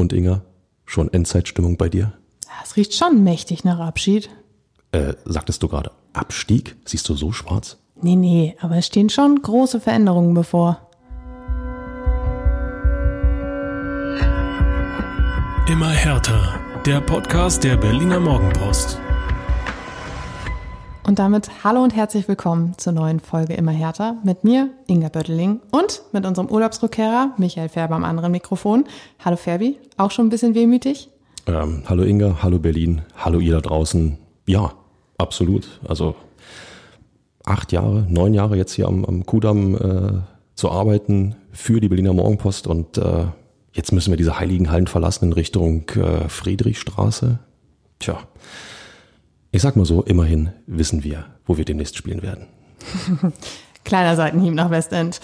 Und Inga, schon Endzeitstimmung bei dir? Es riecht schon mächtig nach Abschied. Äh, sagtest du gerade Abstieg? Siehst du so schwarz? Nee, nee, aber es stehen schon große Veränderungen bevor. Immer härter. Der Podcast der Berliner Morgenpost. Und damit hallo und herzlich willkommen zur neuen Folge Immer härter mit mir, Inga Bötteling und mit unserem Urlaubsrückkehrer Michael Färber am anderen Mikrofon. Hallo Ferbi, auch schon ein bisschen wehmütig? Ähm, hallo Inga, hallo Berlin, hallo ihr da draußen. Ja, absolut. Also acht Jahre, neun Jahre jetzt hier am, am Kudamm äh, zu arbeiten für die Berliner Morgenpost und äh, jetzt müssen wir diese heiligen Hallen verlassen in Richtung äh, Friedrichstraße. Tja, ich sag mal so, immerhin wissen wir, wo wir demnächst spielen werden. Kleiner Seitenhieb nach Westend.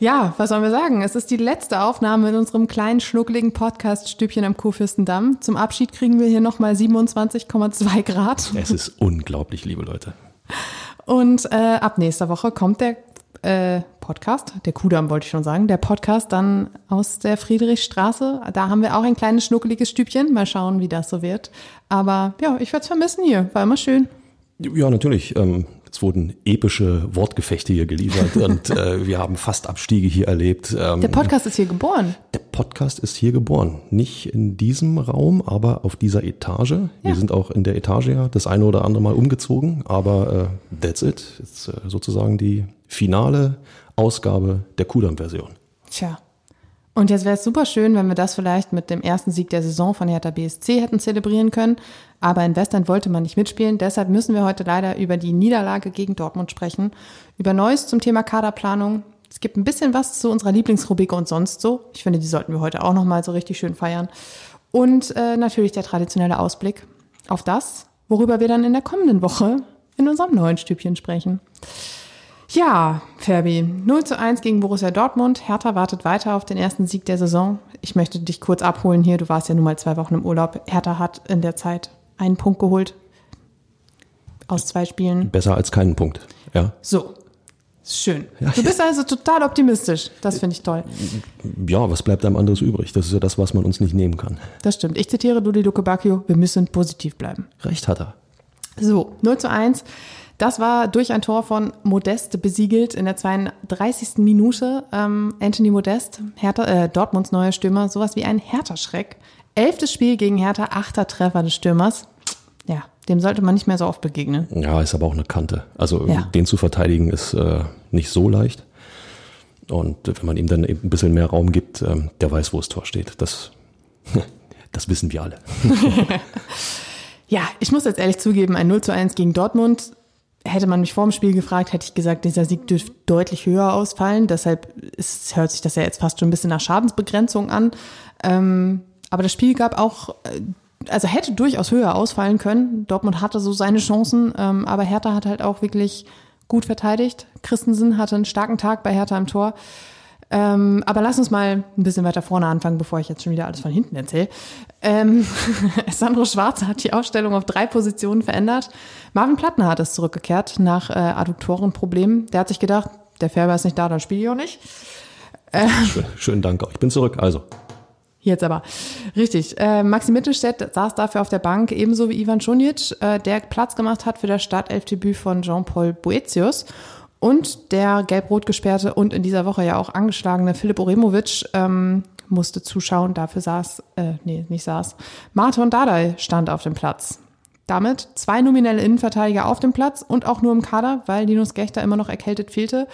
Ja, was sollen wir sagen? Es ist die letzte Aufnahme in unserem kleinen, schnuckligen Podcast-Stübchen am Kurfürstendamm. Zum Abschied kriegen wir hier nochmal 27,2 Grad. Es ist unglaublich, liebe Leute. Und äh, ab nächster Woche kommt der äh, Podcast, der Kudamm wollte ich schon sagen, der Podcast dann aus der Friedrichstraße. Da haben wir auch ein kleines schnuckeliges Stübchen. Mal schauen, wie das so wird. Aber ja, ich werde es vermissen hier. War immer schön. Ja, natürlich. Ähm, es wurden epische Wortgefechte hier geliefert und äh, wir haben fast Abstiege hier erlebt. Ähm, der Podcast ist hier geboren. Der Podcast ist hier geboren. Nicht in diesem Raum, aber auf dieser Etage. Ja. Wir sind auch in der Etage ja das eine oder andere Mal umgezogen, aber äh, that's it. Ist äh, sozusagen die finale Ausgabe der Kudam-Version. Tja. Und jetzt wäre es super schön, wenn wir das vielleicht mit dem ersten Sieg der Saison von Hertha BSC hätten zelebrieren können. Aber in Western wollte man nicht mitspielen. Deshalb müssen wir heute leider über die Niederlage gegen Dortmund sprechen. Über Neues zum Thema Kaderplanung. Es gibt ein bisschen was zu unserer Lieblingsrubrik und sonst so. Ich finde, die sollten wir heute auch nochmal so richtig schön feiern. Und äh, natürlich der traditionelle Ausblick auf das, worüber wir dann in der kommenden Woche in unserem neuen Stübchen sprechen. Ja, Ferbi, 0 zu 1 gegen Borussia Dortmund. Hertha wartet weiter auf den ersten Sieg der Saison. Ich möchte dich kurz abholen hier. Du warst ja nun mal zwei Wochen im Urlaub. Hertha hat in der Zeit einen Punkt geholt. Aus zwei Spielen. Besser als keinen Punkt, ja. So. Schön. Du bist also total optimistisch. Das finde ich toll. Ja, was bleibt einem anderes übrig? Das ist ja das, was man uns nicht nehmen kann. Das stimmt. Ich zitiere Dudi Luke Bacchio, wir müssen positiv bleiben. Recht hat er. So, 0 zu 1. Das war durch ein Tor von Modest besiegelt in der 32. Minute. Ähm, Anthony Modest, Hertha, äh, Dortmunds neuer Stürmer, sowas wie ein Hertha-Schreck. Elftes Spiel gegen Hertha, achter Treffer des Stürmers. Ja, dem sollte man nicht mehr so oft begegnen. Ja, ist aber auch eine Kante. Also ja. den zu verteidigen ist äh, nicht so leicht. Und wenn man ihm dann eben ein bisschen mehr Raum gibt, ähm, der weiß, wo das Tor steht. Das, das wissen wir alle. ja, ich muss jetzt ehrlich zugeben, ein 0 zu 1 gegen Dortmund Hätte man mich vor dem Spiel gefragt, hätte ich gesagt, dieser Sieg dürfte deutlich höher ausfallen. Deshalb ist, hört sich das ja jetzt fast schon ein bisschen nach Schadensbegrenzung an. Ähm, aber das Spiel gab auch, äh, also hätte durchaus höher ausfallen können. Dortmund hatte so seine Chancen, ähm, aber Hertha hat halt auch wirklich gut verteidigt. Christensen hatte einen starken Tag bei Hertha im Tor. Ähm, aber lass uns mal ein bisschen weiter vorne anfangen, bevor ich jetzt schon wieder alles von hinten erzähle. Ähm, Sandro Schwarze hat die Aufstellung auf drei Positionen verändert. Marvin Plattenhardt ist zurückgekehrt nach äh, Adduktorenproblemen. Der hat sich gedacht, der Färber ist nicht da, dann spiele ich auch nicht. Äh, Schön, schönen Dank. Ich bin zurück. Also. Jetzt aber. Richtig. Äh, Maxi Mittelstädt saß dafür auf der Bank, ebenso wie Ivan Schunic, äh, der Platz gemacht hat für das Startelfdebüt von Jean-Paul Boetius. Und der gelb-rot gesperrte und in dieser Woche ja auch angeschlagene Philipp Oremovic ähm, musste zuschauen. Dafür saß, äh, nee, nicht saß. Martin Dardai stand auf dem Platz. Damit zwei nominelle Innenverteidiger auf dem Platz und auch nur im Kader, weil Linus Gechter immer noch erkältet fehlte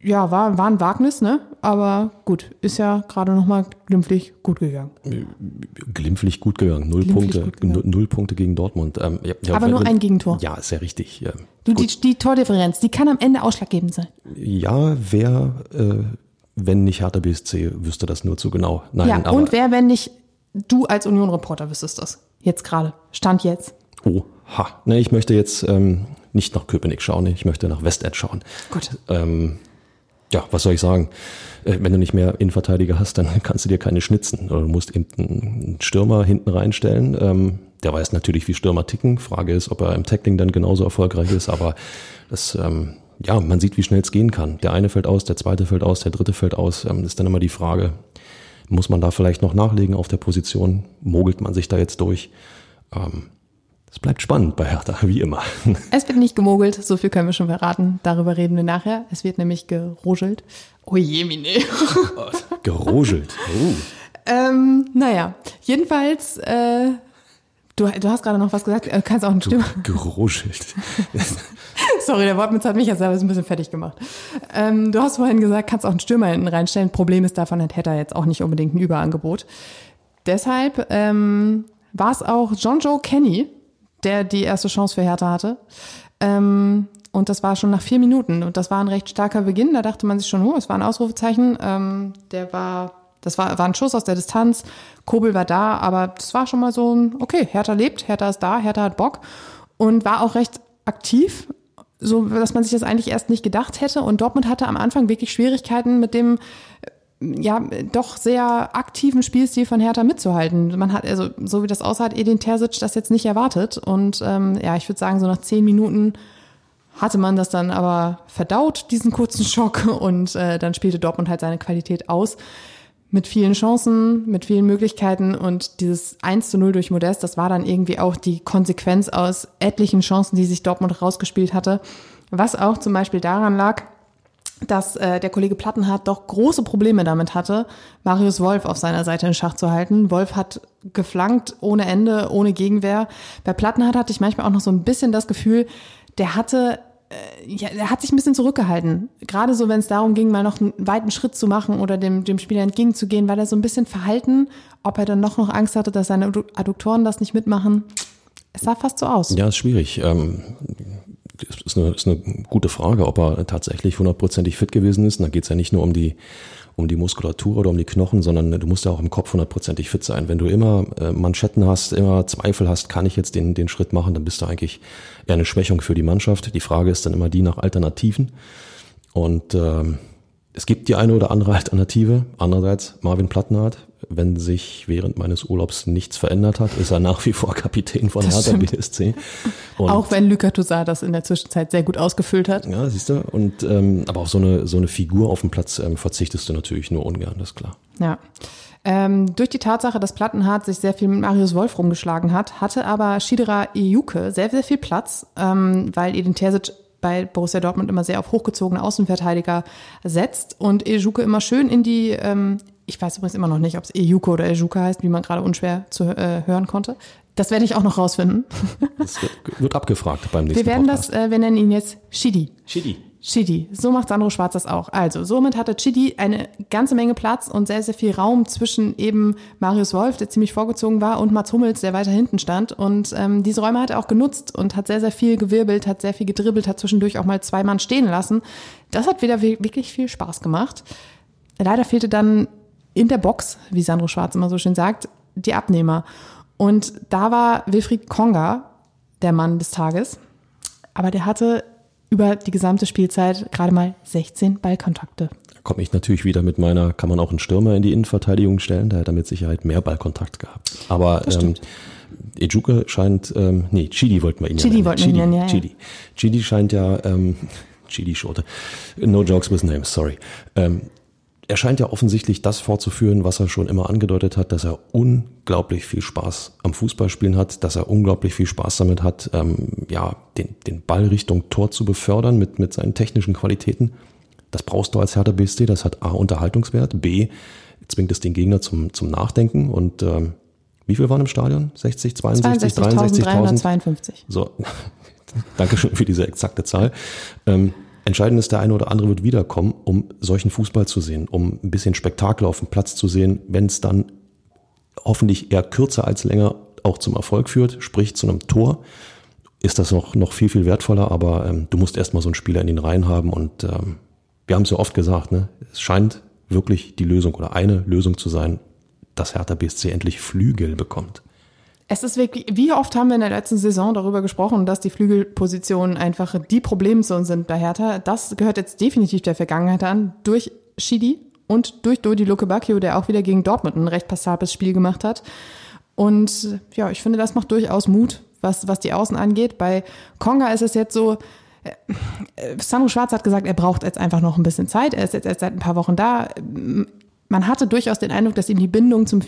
ja, war, war ein Wagnis, ne? Aber gut, ist ja gerade nochmal glimpflich gut gegangen. Glimpflich gut gegangen. Null glimpflich Punkte, gegangen. null Punkte gegen Dortmund. Ähm, ja, ja, Aber nur ein Gegentor. Ja, ist ja richtig. Ja. Du, die, die, Tordifferenz, die kann am Ende ausschlaggebend sein. Ja, wer, äh, wenn nicht Hertha BSC, wüsste das nur zu genau. Nein, ja, aber, und wer, wenn nicht du als Union-Reporter wüsstest das? Jetzt gerade. Stand jetzt. Oh, ha. Ne, ich möchte jetzt ähm, nicht nach Köpenick schauen, ich möchte nach Westend schauen. Gut. Ähm, ja, was soll ich sagen? Äh, wenn du nicht mehr Innenverteidiger hast, dann kannst du dir keine schnitzen. Du musst eben einen Stürmer hinten reinstellen. Ähm, der weiß natürlich, wie Stürmer ticken. Frage ist, ob er im Tackling dann genauso erfolgreich ist. Aber das, ähm, ja, man sieht, wie schnell es gehen kann. Der eine fällt aus, der zweite fällt aus, der dritte fällt aus. Ähm, ist dann immer die Frage, Muss man da vielleicht noch nachlegen auf der Position? Mogelt man sich da jetzt durch? Es bleibt spannend bei Hertha, wie immer. Es wird nicht gemogelt, so viel können wir schon verraten. Darüber reden wir nachher. Es wird nämlich gerogelt. Oh je, mine. Gerogelt. Oh. ähm, naja, jedenfalls, äh, du, du hast gerade noch was gesagt, äh, kannst auch ein Stimme. Gerogelt. Sorry, der Wortwitz hat mich ja selber ein bisschen fertig gemacht. Ähm, du hast vorhin gesagt, kannst auch einen Stürmer hinten reinstellen. Problem ist, davon hat Hertha jetzt auch nicht unbedingt ein Überangebot. Deshalb ähm, war es auch John Joe Kenny, der die erste Chance für Hertha hatte. Ähm, und das war schon nach vier Minuten. Und das war ein recht starker Beginn. Da dachte man sich schon, oh, es war ein Ausrufezeichen. Ähm, der war, das war, war ein Schuss aus der Distanz. Kobel war da, aber das war schon mal so ein, okay, Hertha lebt, Hertha ist da, Hertha hat Bock. Und war auch recht aktiv, so dass man sich das eigentlich erst nicht gedacht hätte. Und Dortmund hatte am Anfang wirklich Schwierigkeiten mit dem ja, doch sehr aktiven Spielstil von Hertha mitzuhalten. Man hat, also so wie das aussah, hat Edin Terzic das jetzt nicht erwartet. Und ähm, ja, ich würde sagen, so nach zehn Minuten hatte man das dann aber verdaut, diesen kurzen Schock. Und äh, dann spielte Dortmund halt seine Qualität aus. Mit vielen Chancen, mit vielen Möglichkeiten und dieses 1 zu 0 durch Modest, das war dann irgendwie auch die Konsequenz aus etlichen Chancen, die sich Dortmund rausgespielt hatte. Was auch zum Beispiel daran lag, dass äh, der Kollege Plattenhardt doch große Probleme damit hatte, Marius Wolf auf seiner Seite in Schach zu halten. Wolf hat geflankt ohne Ende, ohne Gegenwehr. Bei Plattenhardt hatte ich manchmal auch noch so ein bisschen das Gefühl, der hatte äh, ja, er hat sich ein bisschen zurückgehalten. Gerade so, wenn es darum ging, mal noch einen weiten Schritt zu machen oder dem, dem Spieler entgegenzugehen, war er so ein bisschen verhalten. Ob er dann noch noch Angst hatte, dass seine Adduktoren das nicht mitmachen. Es sah fast so aus. Ja, ist schwierig. Ähm, ist eine, ist eine gute Frage, ob er tatsächlich hundertprozentig fit gewesen ist. Und da geht es ja nicht nur um die, um die Muskulatur oder um die Knochen, sondern du musst ja auch im Kopf hundertprozentig fit sein. Wenn du immer äh, Manschetten hast, immer Zweifel hast, kann ich jetzt den, den Schritt machen, dann bist du eigentlich eher eine Schwächung für die Mannschaft. Die Frage ist dann immer die nach Alternativen. Und ähm, es gibt die eine oder andere Alternative. Andererseits Marvin Plattenhardt, wenn sich während meines Urlaubs nichts verändert hat, ist er nach wie vor Kapitän von das Hertha BSC. Und Auch wenn Luka Toussaint das in der Zwischenzeit sehr gut ausgefüllt hat. Ja, siehst du. Und ähm, aber auf so eine so eine Figur auf dem Platz ähm, verzichtest du natürlich nur ungern, das ist klar. Ja. Ähm, durch die Tatsache, dass Plattenhardt sich sehr viel mit Marius Wolf rumgeschlagen hat, hatte aber Shidera Ejuke sehr, sehr viel Platz, ähm, weil Edin Terzic bei Borussia Dortmund immer sehr auf hochgezogene Außenverteidiger setzt und Ejuke immer schön in die ähm, ich weiß übrigens immer noch nicht, ob es Ejuko oder Ejuka heißt, wie man gerade unschwer zu äh, hören konnte. Das werde ich auch noch rausfinden. Das wird abgefragt beim nächsten Wir werden Podcast. das, äh, wir nennen ihn jetzt Shidi. Shidi. Chidi. So macht Sandro Schwarz das auch. Also, somit hatte Chidi eine ganze Menge Platz und sehr, sehr viel Raum zwischen eben Marius Wolf, der ziemlich vorgezogen war, und Mats Hummels, der weiter hinten stand. Und ähm, diese Räume hat er auch genutzt und hat sehr, sehr viel gewirbelt, hat sehr viel gedribbelt, hat zwischendurch auch mal zwei Mann stehen lassen. Das hat wieder wirklich viel Spaß gemacht. Leider fehlte dann in der Box, wie Sandro Schwarz immer so schön sagt, die Abnehmer. Und da war Wilfried Konga der Mann des Tages. Aber der hatte über die gesamte Spielzeit gerade mal 16 Ballkontakte. Da komme ich natürlich wieder mit meiner, kann man auch einen Stürmer in die Innenverteidigung stellen, da hat er mit Sicherheit mehr Ballkontakt gehabt. Aber ähm, Ejuke scheint, ähm, nee, Chidi wollten wir ihn Chidi ja wollten wir ihn ja, Chidi. Chidi scheint ja, ähm, Chidi-Schote, no jokes with names, sorry. Ähm, er scheint ja offensichtlich das fortzuführen, was er schon immer angedeutet hat, dass er unglaublich viel Spaß am Fußballspielen hat, dass er unglaublich viel Spaß damit hat, ähm, ja, den, den Ball Richtung Tor zu befördern mit, mit seinen technischen Qualitäten. Das brauchst du als Hertha BSC, das hat A, Unterhaltungswert, B, zwingt es den Gegner zum, zum Nachdenken und ähm, wie viel waren im Stadion? 60, 62, 63.000? 63, so, danke schön für diese exakte Zahl. Ähm, Entscheidend ist, der eine oder andere wird wiederkommen, um solchen Fußball zu sehen, um ein bisschen Spektakel auf dem Platz zu sehen, wenn es dann hoffentlich eher kürzer als länger auch zum Erfolg führt, sprich zu einem Tor, ist das noch, noch viel, viel wertvoller, aber ähm, du musst erstmal so einen Spieler in den Reihen haben und ähm, wir haben es ja oft gesagt, ne? es scheint wirklich die Lösung oder eine Lösung zu sein, dass Hertha BSC endlich Flügel bekommt. Es ist wirklich, wie oft haben wir in der letzten Saison darüber gesprochen, dass die Flügelpositionen einfach die Problemzone sind bei Hertha. Das gehört jetzt definitiv der Vergangenheit an, durch Shidi und durch Dodi Lukebakio, der auch wieder gegen Dortmund ein recht passables Spiel gemacht hat. Und ja, ich finde, das macht durchaus Mut, was, was die Außen angeht. Bei Konga ist es jetzt so, äh, Sandro Schwarz hat gesagt, er braucht jetzt einfach noch ein bisschen Zeit. Er ist jetzt erst seit ein paar Wochen da man hatte durchaus den Eindruck, dass ihm die Bindung zum,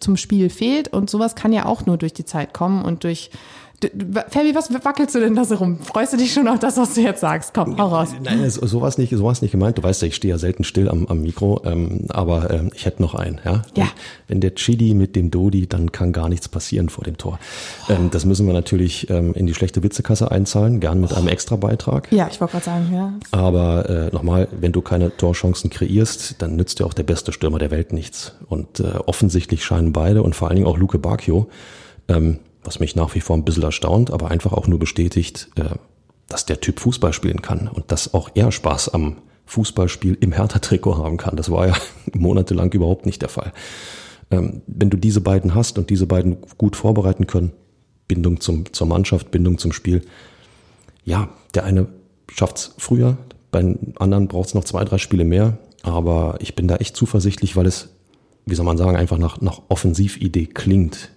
zum Spiel fehlt und sowas kann ja auch nur durch die Zeit kommen und durch Fabi, was wackelst du denn da so rum? Freust du dich schon auf das, was du jetzt sagst? Komm, hau raus. Nein, sowas nicht, sowas nicht gemeint. Du weißt ja, ich stehe ja selten still am, am Mikro, ähm, aber ähm, ich hätte noch einen. Ja? ja. Wenn der Chidi mit dem Dodi, dann kann gar nichts passieren vor dem Tor. Ähm, das müssen wir natürlich ähm, in die schlechte Witzekasse einzahlen, gern mit einem extra Beitrag. Ja, ich wollte gerade sagen, ja. Aber äh, nochmal, wenn du keine Torchancen kreierst, dann nützt dir auch der beste Stürmer der Welt nichts. Und äh, offensichtlich scheinen beide und vor allen Dingen auch Luke Bacchio ähm, was mich nach wie vor ein bisschen erstaunt, aber einfach auch nur bestätigt, äh, dass der Typ Fußball spielen kann und dass auch er Spaß am Fußballspiel im Hertha-Trikot haben kann. Das war ja monatelang überhaupt nicht der Fall. Ähm, wenn du diese beiden hast und diese beiden gut vorbereiten können, Bindung zum, zur Mannschaft, Bindung zum Spiel, ja, der eine schafft's früher, bei anderen braucht's noch zwei, drei Spiele mehr, aber ich bin da echt zuversichtlich, weil es, wie soll man sagen, einfach nach, nach Offensividee klingt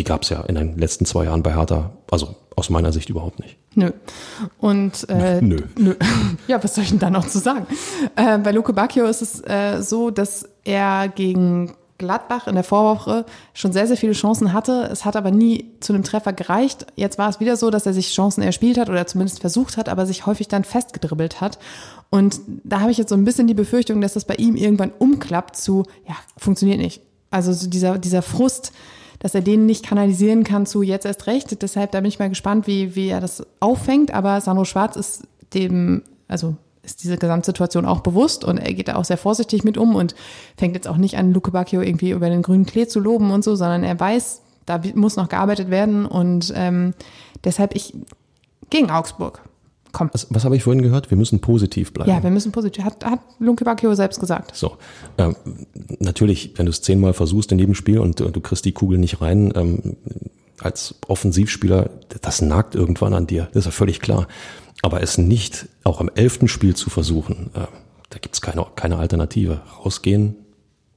die gab es ja in den letzten zwei Jahren bei Hertha, also aus meiner Sicht überhaupt nicht. Nö. Und äh, nö. nö. Ja, was soll ich denn da noch zu sagen? Äh, bei Luke Bacchio ist es äh, so, dass er gegen Gladbach in der Vorwoche schon sehr, sehr viele Chancen hatte. Es hat aber nie zu einem Treffer gereicht. Jetzt war es wieder so, dass er sich Chancen erspielt hat oder zumindest versucht hat, aber sich häufig dann festgedribbelt hat. Und da habe ich jetzt so ein bisschen die Befürchtung, dass das bei ihm irgendwann umklappt zu, ja, funktioniert nicht. Also so dieser, dieser Frust, dass er den nicht kanalisieren kann zu jetzt erst recht. Deshalb, da bin ich mal gespannt, wie, wie er das auffängt. Aber Sandro Schwarz ist dem, also ist diese Gesamtsituation auch bewusst und er geht da auch sehr vorsichtig mit um und fängt jetzt auch nicht an, Luke Bacchio irgendwie über den grünen Klee zu loben und so, sondern er weiß, da muss noch gearbeitet werden und ähm, deshalb ich gegen Augsburg. Komm. Was, was habe ich vorhin gehört? Wir müssen positiv bleiben. Ja, wir müssen positiv. Hat, hat Lunke Bacchio selbst gesagt. So. Ähm, natürlich, wenn du es zehnmal versuchst in jedem Spiel und äh, du kriegst die Kugel nicht rein, ähm, als Offensivspieler, das nagt irgendwann an dir. Das ist ja völlig klar. Aber es nicht auch im elften Spiel zu versuchen, äh, da gibt's keine, keine Alternative. Rausgehen,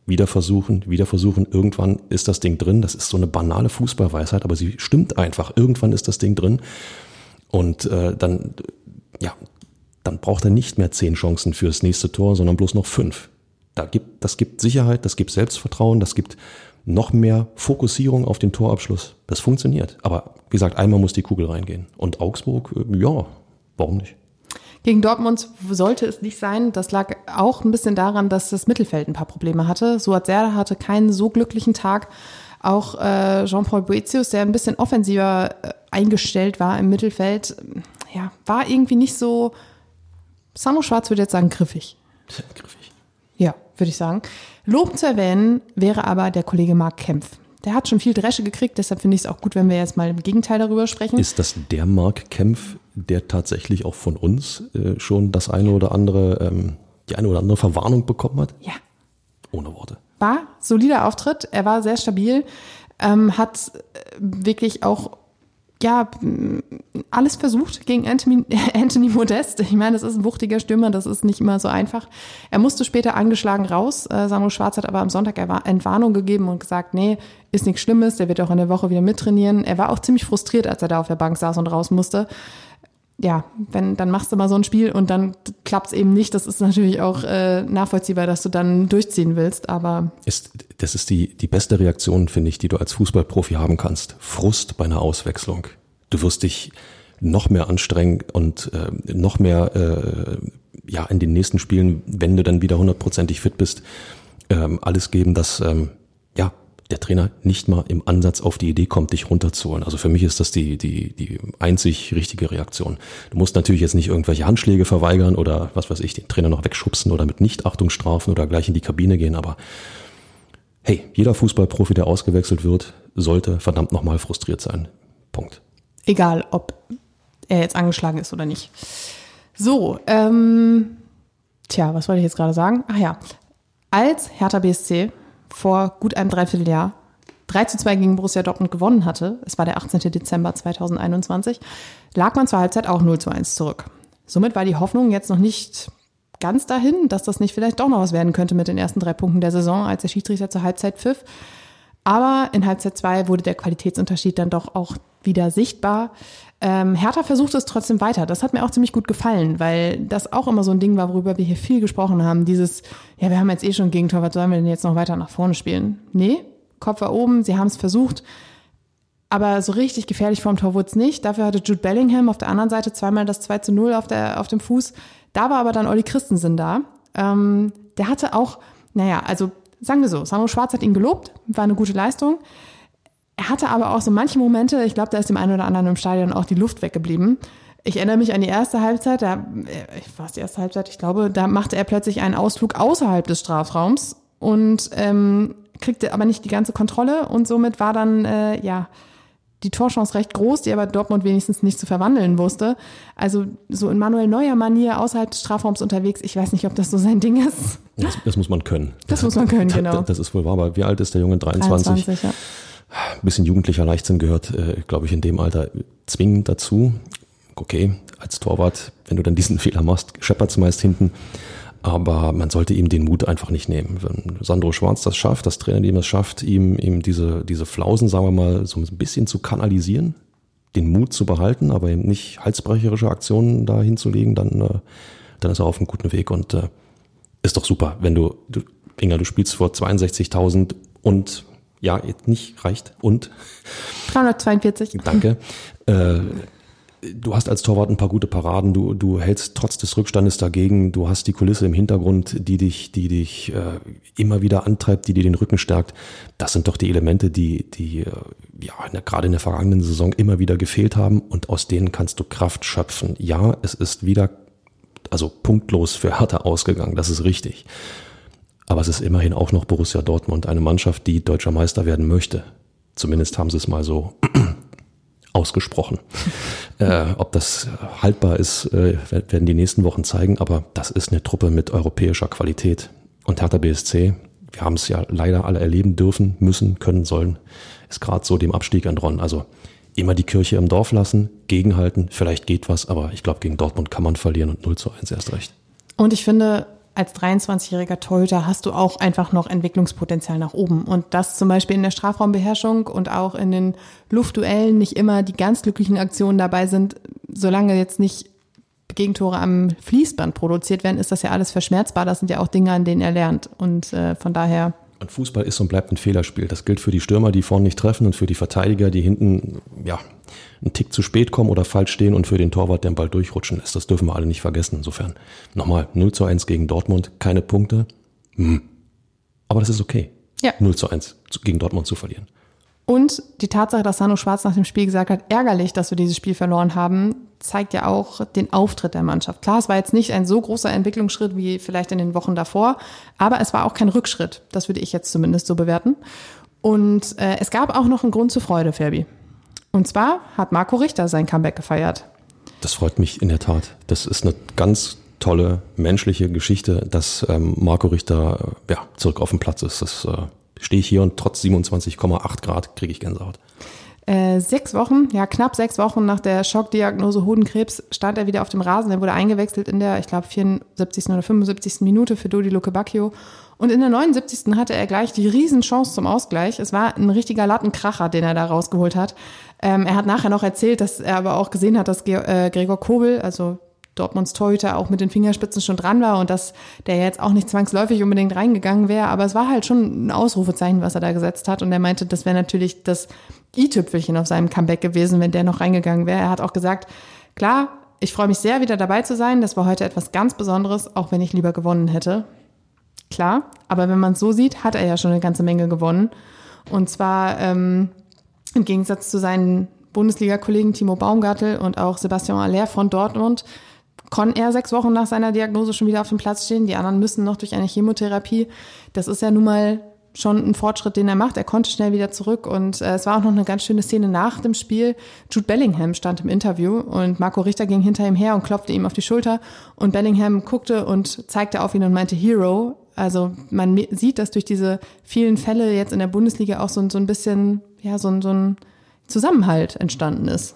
wieder versuchen, wieder versuchen. Irgendwann ist das Ding drin. Das ist so eine banale Fußballweisheit, aber sie stimmt einfach. Irgendwann ist das Ding drin. Und äh, dann ja, dann braucht er nicht mehr zehn Chancen fürs nächste Tor, sondern bloß noch fünf. Da gibt, das gibt Sicherheit, das gibt Selbstvertrauen, das gibt noch mehr Fokussierung auf den Torabschluss. Das funktioniert. Aber wie gesagt, einmal muss die Kugel reingehen. Und Augsburg, äh, ja, warum nicht? Gegen Dortmund sollte es nicht sein. Das lag auch ein bisschen daran, dass das Mittelfeld ein paar Probleme hatte. Suat Serdar hatte keinen so glücklichen Tag. Auch äh, Jean-Paul Boetius, der ein bisschen offensiver äh, eingestellt war im Mittelfeld, ja, war irgendwie nicht so, Samu Schwarz würde jetzt sagen, griffig. griffig. Ja, würde ich sagen. Lob zu erwähnen wäre aber der Kollege Marc Kempf. Der hat schon viel Dresche gekriegt, deshalb finde ich es auch gut, wenn wir jetzt mal im Gegenteil darüber sprechen. Ist das der Marc Kempf, der tatsächlich auch von uns äh, schon das eine oder andere, ähm, die eine oder andere Verwarnung bekommen hat? Ja. Ohne Worte. War solider Auftritt, er war sehr stabil, ähm, hat äh, wirklich auch ja, alles versucht gegen Anthony, Anthony Modest. Ich meine, das ist ein wuchtiger Stürmer, das ist nicht immer so einfach. Er musste später angeschlagen raus. Äh, Samuel Schwarz hat aber am Sonntag Entwarnung gegeben und gesagt, nee, ist nichts Schlimmes, der wird auch in der Woche wieder mittrainieren. Er war auch ziemlich frustriert, als er da auf der Bank saß und raus musste ja, wenn, dann machst du mal so ein Spiel und dann klappt es eben nicht. Das ist natürlich auch äh, nachvollziehbar, dass du dann durchziehen willst, aber. Ist, das ist die, die beste Reaktion, finde ich, die du als Fußballprofi haben kannst. Frust bei einer Auswechslung. Du wirst dich noch mehr anstrengen und äh, noch mehr äh, ja in den nächsten Spielen, wenn du dann wieder hundertprozentig fit bist, ähm, alles geben, dass ähm, der Trainer nicht mal im Ansatz auf die Idee kommt, dich runterzuholen. Also für mich ist das die, die, die einzig richtige Reaktion. Du musst natürlich jetzt nicht irgendwelche Handschläge verweigern oder was weiß ich, den Trainer noch wegschubsen oder mit Nichtachtung strafen oder gleich in die Kabine gehen, aber hey, jeder Fußballprofi, der ausgewechselt wird, sollte verdammt nochmal frustriert sein. Punkt. Egal, ob er jetzt angeschlagen ist oder nicht. So, ähm, tja, was wollte ich jetzt gerade sagen? Ach ja, als Hertha BSC vor gut einem Dreivierteljahr 3 zu 2 gegen Borussia Dortmund gewonnen hatte, es war der 18. Dezember 2021, lag man zur Halbzeit auch 0 zu 1 zurück. Somit war die Hoffnung jetzt noch nicht ganz dahin, dass das nicht vielleicht doch noch was werden könnte mit den ersten drei Punkten der Saison, als der Schiedsrichter zur Halbzeit pfiff. Aber in Halbzeit 2 wurde der Qualitätsunterschied dann doch auch wieder sichtbar. Ähm, Hertha versucht es trotzdem weiter. Das hat mir auch ziemlich gut gefallen, weil das auch immer so ein Ding war, worüber wir hier viel gesprochen haben. Dieses, ja, wir haben jetzt eh schon Gegentor, was sollen wir denn jetzt noch weiter nach vorne spielen? Nee, Kopf war oben, sie haben es versucht. Aber so richtig gefährlich vorm Tor wurde es nicht. Dafür hatte Jude Bellingham auf der anderen Seite zweimal das 2 zu 0 auf, der, auf dem Fuß. Da war aber dann Olli Christensen da. Ähm, der hatte auch, naja, also sagen wir so, Samu Schwarz hat ihn gelobt, war eine gute Leistung. Er hatte aber auch so manche Momente, ich glaube, da ist dem einen oder anderen im Stadion auch die Luft weggeblieben. Ich erinnere mich an die erste Halbzeit, da äh, war es die erste Halbzeit, ich glaube, da machte er plötzlich einen Ausflug außerhalb des Strafraums und ähm, kriegte aber nicht die ganze Kontrolle und somit war dann äh, ja die Torchance recht groß, die aber Dortmund wenigstens nicht zu verwandeln wusste. Also so in Manuel Neuer Manier außerhalb des Strafraums unterwegs. Ich weiß nicht, ob das so sein Ding ist. Das, das muss man können. Das muss man können, genau. Das, das, ist wohl wahr. Aber wie alt ist der Junge? 23. 23 ja. Ein bisschen jugendlicher Leichtsinn gehört, äh, glaube ich, in dem Alter zwingend dazu. Okay, als Torwart, wenn du dann diesen Fehler machst, scheppert's meist hinten. Aber man sollte ihm den Mut einfach nicht nehmen. Wenn Sandro Schwarz das schafft, das Trainerteam es schafft, ihm, ihm diese, diese Flausen, sagen wir mal, so ein bisschen zu kanalisieren, den Mut zu behalten, aber eben nicht halsbrecherische Aktionen da hinzulegen, dann, äh, dann ist er auf einem guten Weg und äh, ist doch super, wenn du, du Inga, du spielst vor 62.000 und ja, nicht reicht und 342. Danke. Äh, du hast als Torwart ein paar gute Paraden, du, du hältst trotz des Rückstandes dagegen, du hast die Kulisse im Hintergrund, die dich, die dich äh, immer wieder antreibt, die dir den Rücken stärkt. Das sind doch die Elemente, die, die äh, ja in der, gerade in der vergangenen Saison immer wieder gefehlt haben und aus denen kannst du Kraft schöpfen. Ja, es ist wieder also punktlos für Hertha ausgegangen, das ist richtig. Aber es ist immerhin auch noch Borussia Dortmund, eine Mannschaft, die deutscher Meister werden möchte. Zumindest haben sie es mal so ausgesprochen. äh, ob das haltbar ist, äh, werden die nächsten Wochen zeigen, aber das ist eine Truppe mit europäischer Qualität. Und Hertha BSC, wir haben es ja leider alle erleben dürfen, müssen, können, sollen, ist gerade so dem Abstieg entronnen. Also immer die Kirche im Dorf lassen, gegenhalten, vielleicht geht was, aber ich glaube, gegen Dortmund kann man verlieren und 0 zu 1 erst recht. Und ich finde, als 23-jähriger Torhüter hast du auch einfach noch Entwicklungspotenzial nach oben. Und das zum Beispiel in der Strafraumbeherrschung und auch in den Luftduellen nicht immer die ganz glücklichen Aktionen dabei sind. Solange jetzt nicht Gegentore am Fließband produziert werden, ist das ja alles verschmerzbar. Das sind ja auch Dinge, an denen er lernt. Und äh, von daher. Und Fußball ist und bleibt ein Fehlerspiel. Das gilt für die Stürmer, die vorne nicht treffen und für die Verteidiger, die hinten, ja, einen Tick zu spät kommen oder falsch stehen und für den Torwart den Ball durchrutschen ist. Das dürfen wir alle nicht vergessen. Insofern nochmal 0 zu 1 gegen Dortmund, keine Punkte. Hm. Aber das ist okay. Ja. 0 zu 1 gegen Dortmund zu verlieren. Und die Tatsache, dass Sano Schwarz nach dem Spiel gesagt hat, ärgerlich, dass wir dieses Spiel verloren haben, zeigt ja auch den Auftritt der Mannschaft. Klar, es war jetzt nicht ein so großer Entwicklungsschritt wie vielleicht in den Wochen davor, aber es war auch kein Rückschritt. Das würde ich jetzt zumindest so bewerten. Und äh, es gab auch noch einen Grund zur Freude, Ferbi. Und zwar hat Marco Richter sein Comeback gefeiert. Das freut mich in der Tat. Das ist eine ganz tolle menschliche Geschichte, dass ähm, Marco Richter äh, ja, zurück auf dem Platz ist. Das äh, stehe ich hier und trotz 27,8 Grad kriege ich Gänsehaut. Äh, sechs Wochen, ja knapp sechs Wochen nach der Schockdiagnose Hodenkrebs stand er wieder auf dem Rasen. Er wurde eingewechselt in der, ich glaube, 74. oder 75. Minute für Dodi Luke. Und in der 79. hatte er gleich die Riesenchance zum Ausgleich. Es war ein richtiger Lattenkracher, den er da rausgeholt hat. Ähm, er hat nachher noch erzählt, dass er aber auch gesehen hat, dass äh, Gregor Kobel, also Dortmunds Torhüter, auch mit den Fingerspitzen schon dran war und dass der jetzt auch nicht zwangsläufig unbedingt reingegangen wäre. Aber es war halt schon ein Ausrufezeichen, was er da gesetzt hat. Und er meinte, das wäre natürlich das i-Tüpfelchen auf seinem Comeback gewesen, wenn der noch reingegangen wäre. Er hat auch gesagt, klar, ich freue mich sehr, wieder dabei zu sein. Das war heute etwas ganz Besonderes, auch wenn ich lieber gewonnen hätte. Klar, aber wenn man es so sieht, hat er ja schon eine ganze Menge gewonnen. Und zwar ähm, im Gegensatz zu seinen Bundesliga-Kollegen Timo Baumgartel und auch Sebastian Aller von Dortmund konnte er sechs Wochen nach seiner Diagnose schon wieder auf dem Platz stehen. Die anderen müssen noch durch eine Chemotherapie. Das ist ja nun mal schon ein Fortschritt, den er macht. Er konnte schnell wieder zurück und äh, es war auch noch eine ganz schöne Szene nach dem Spiel. Jude Bellingham stand im Interview und Marco Richter ging hinter ihm her und klopfte ihm auf die Schulter und Bellingham guckte und zeigte auf ihn und meinte Hero. Also man sieht, dass durch diese vielen Fälle jetzt in der Bundesliga auch so, so ein bisschen, ja, so, so ein Zusammenhalt entstanden ist.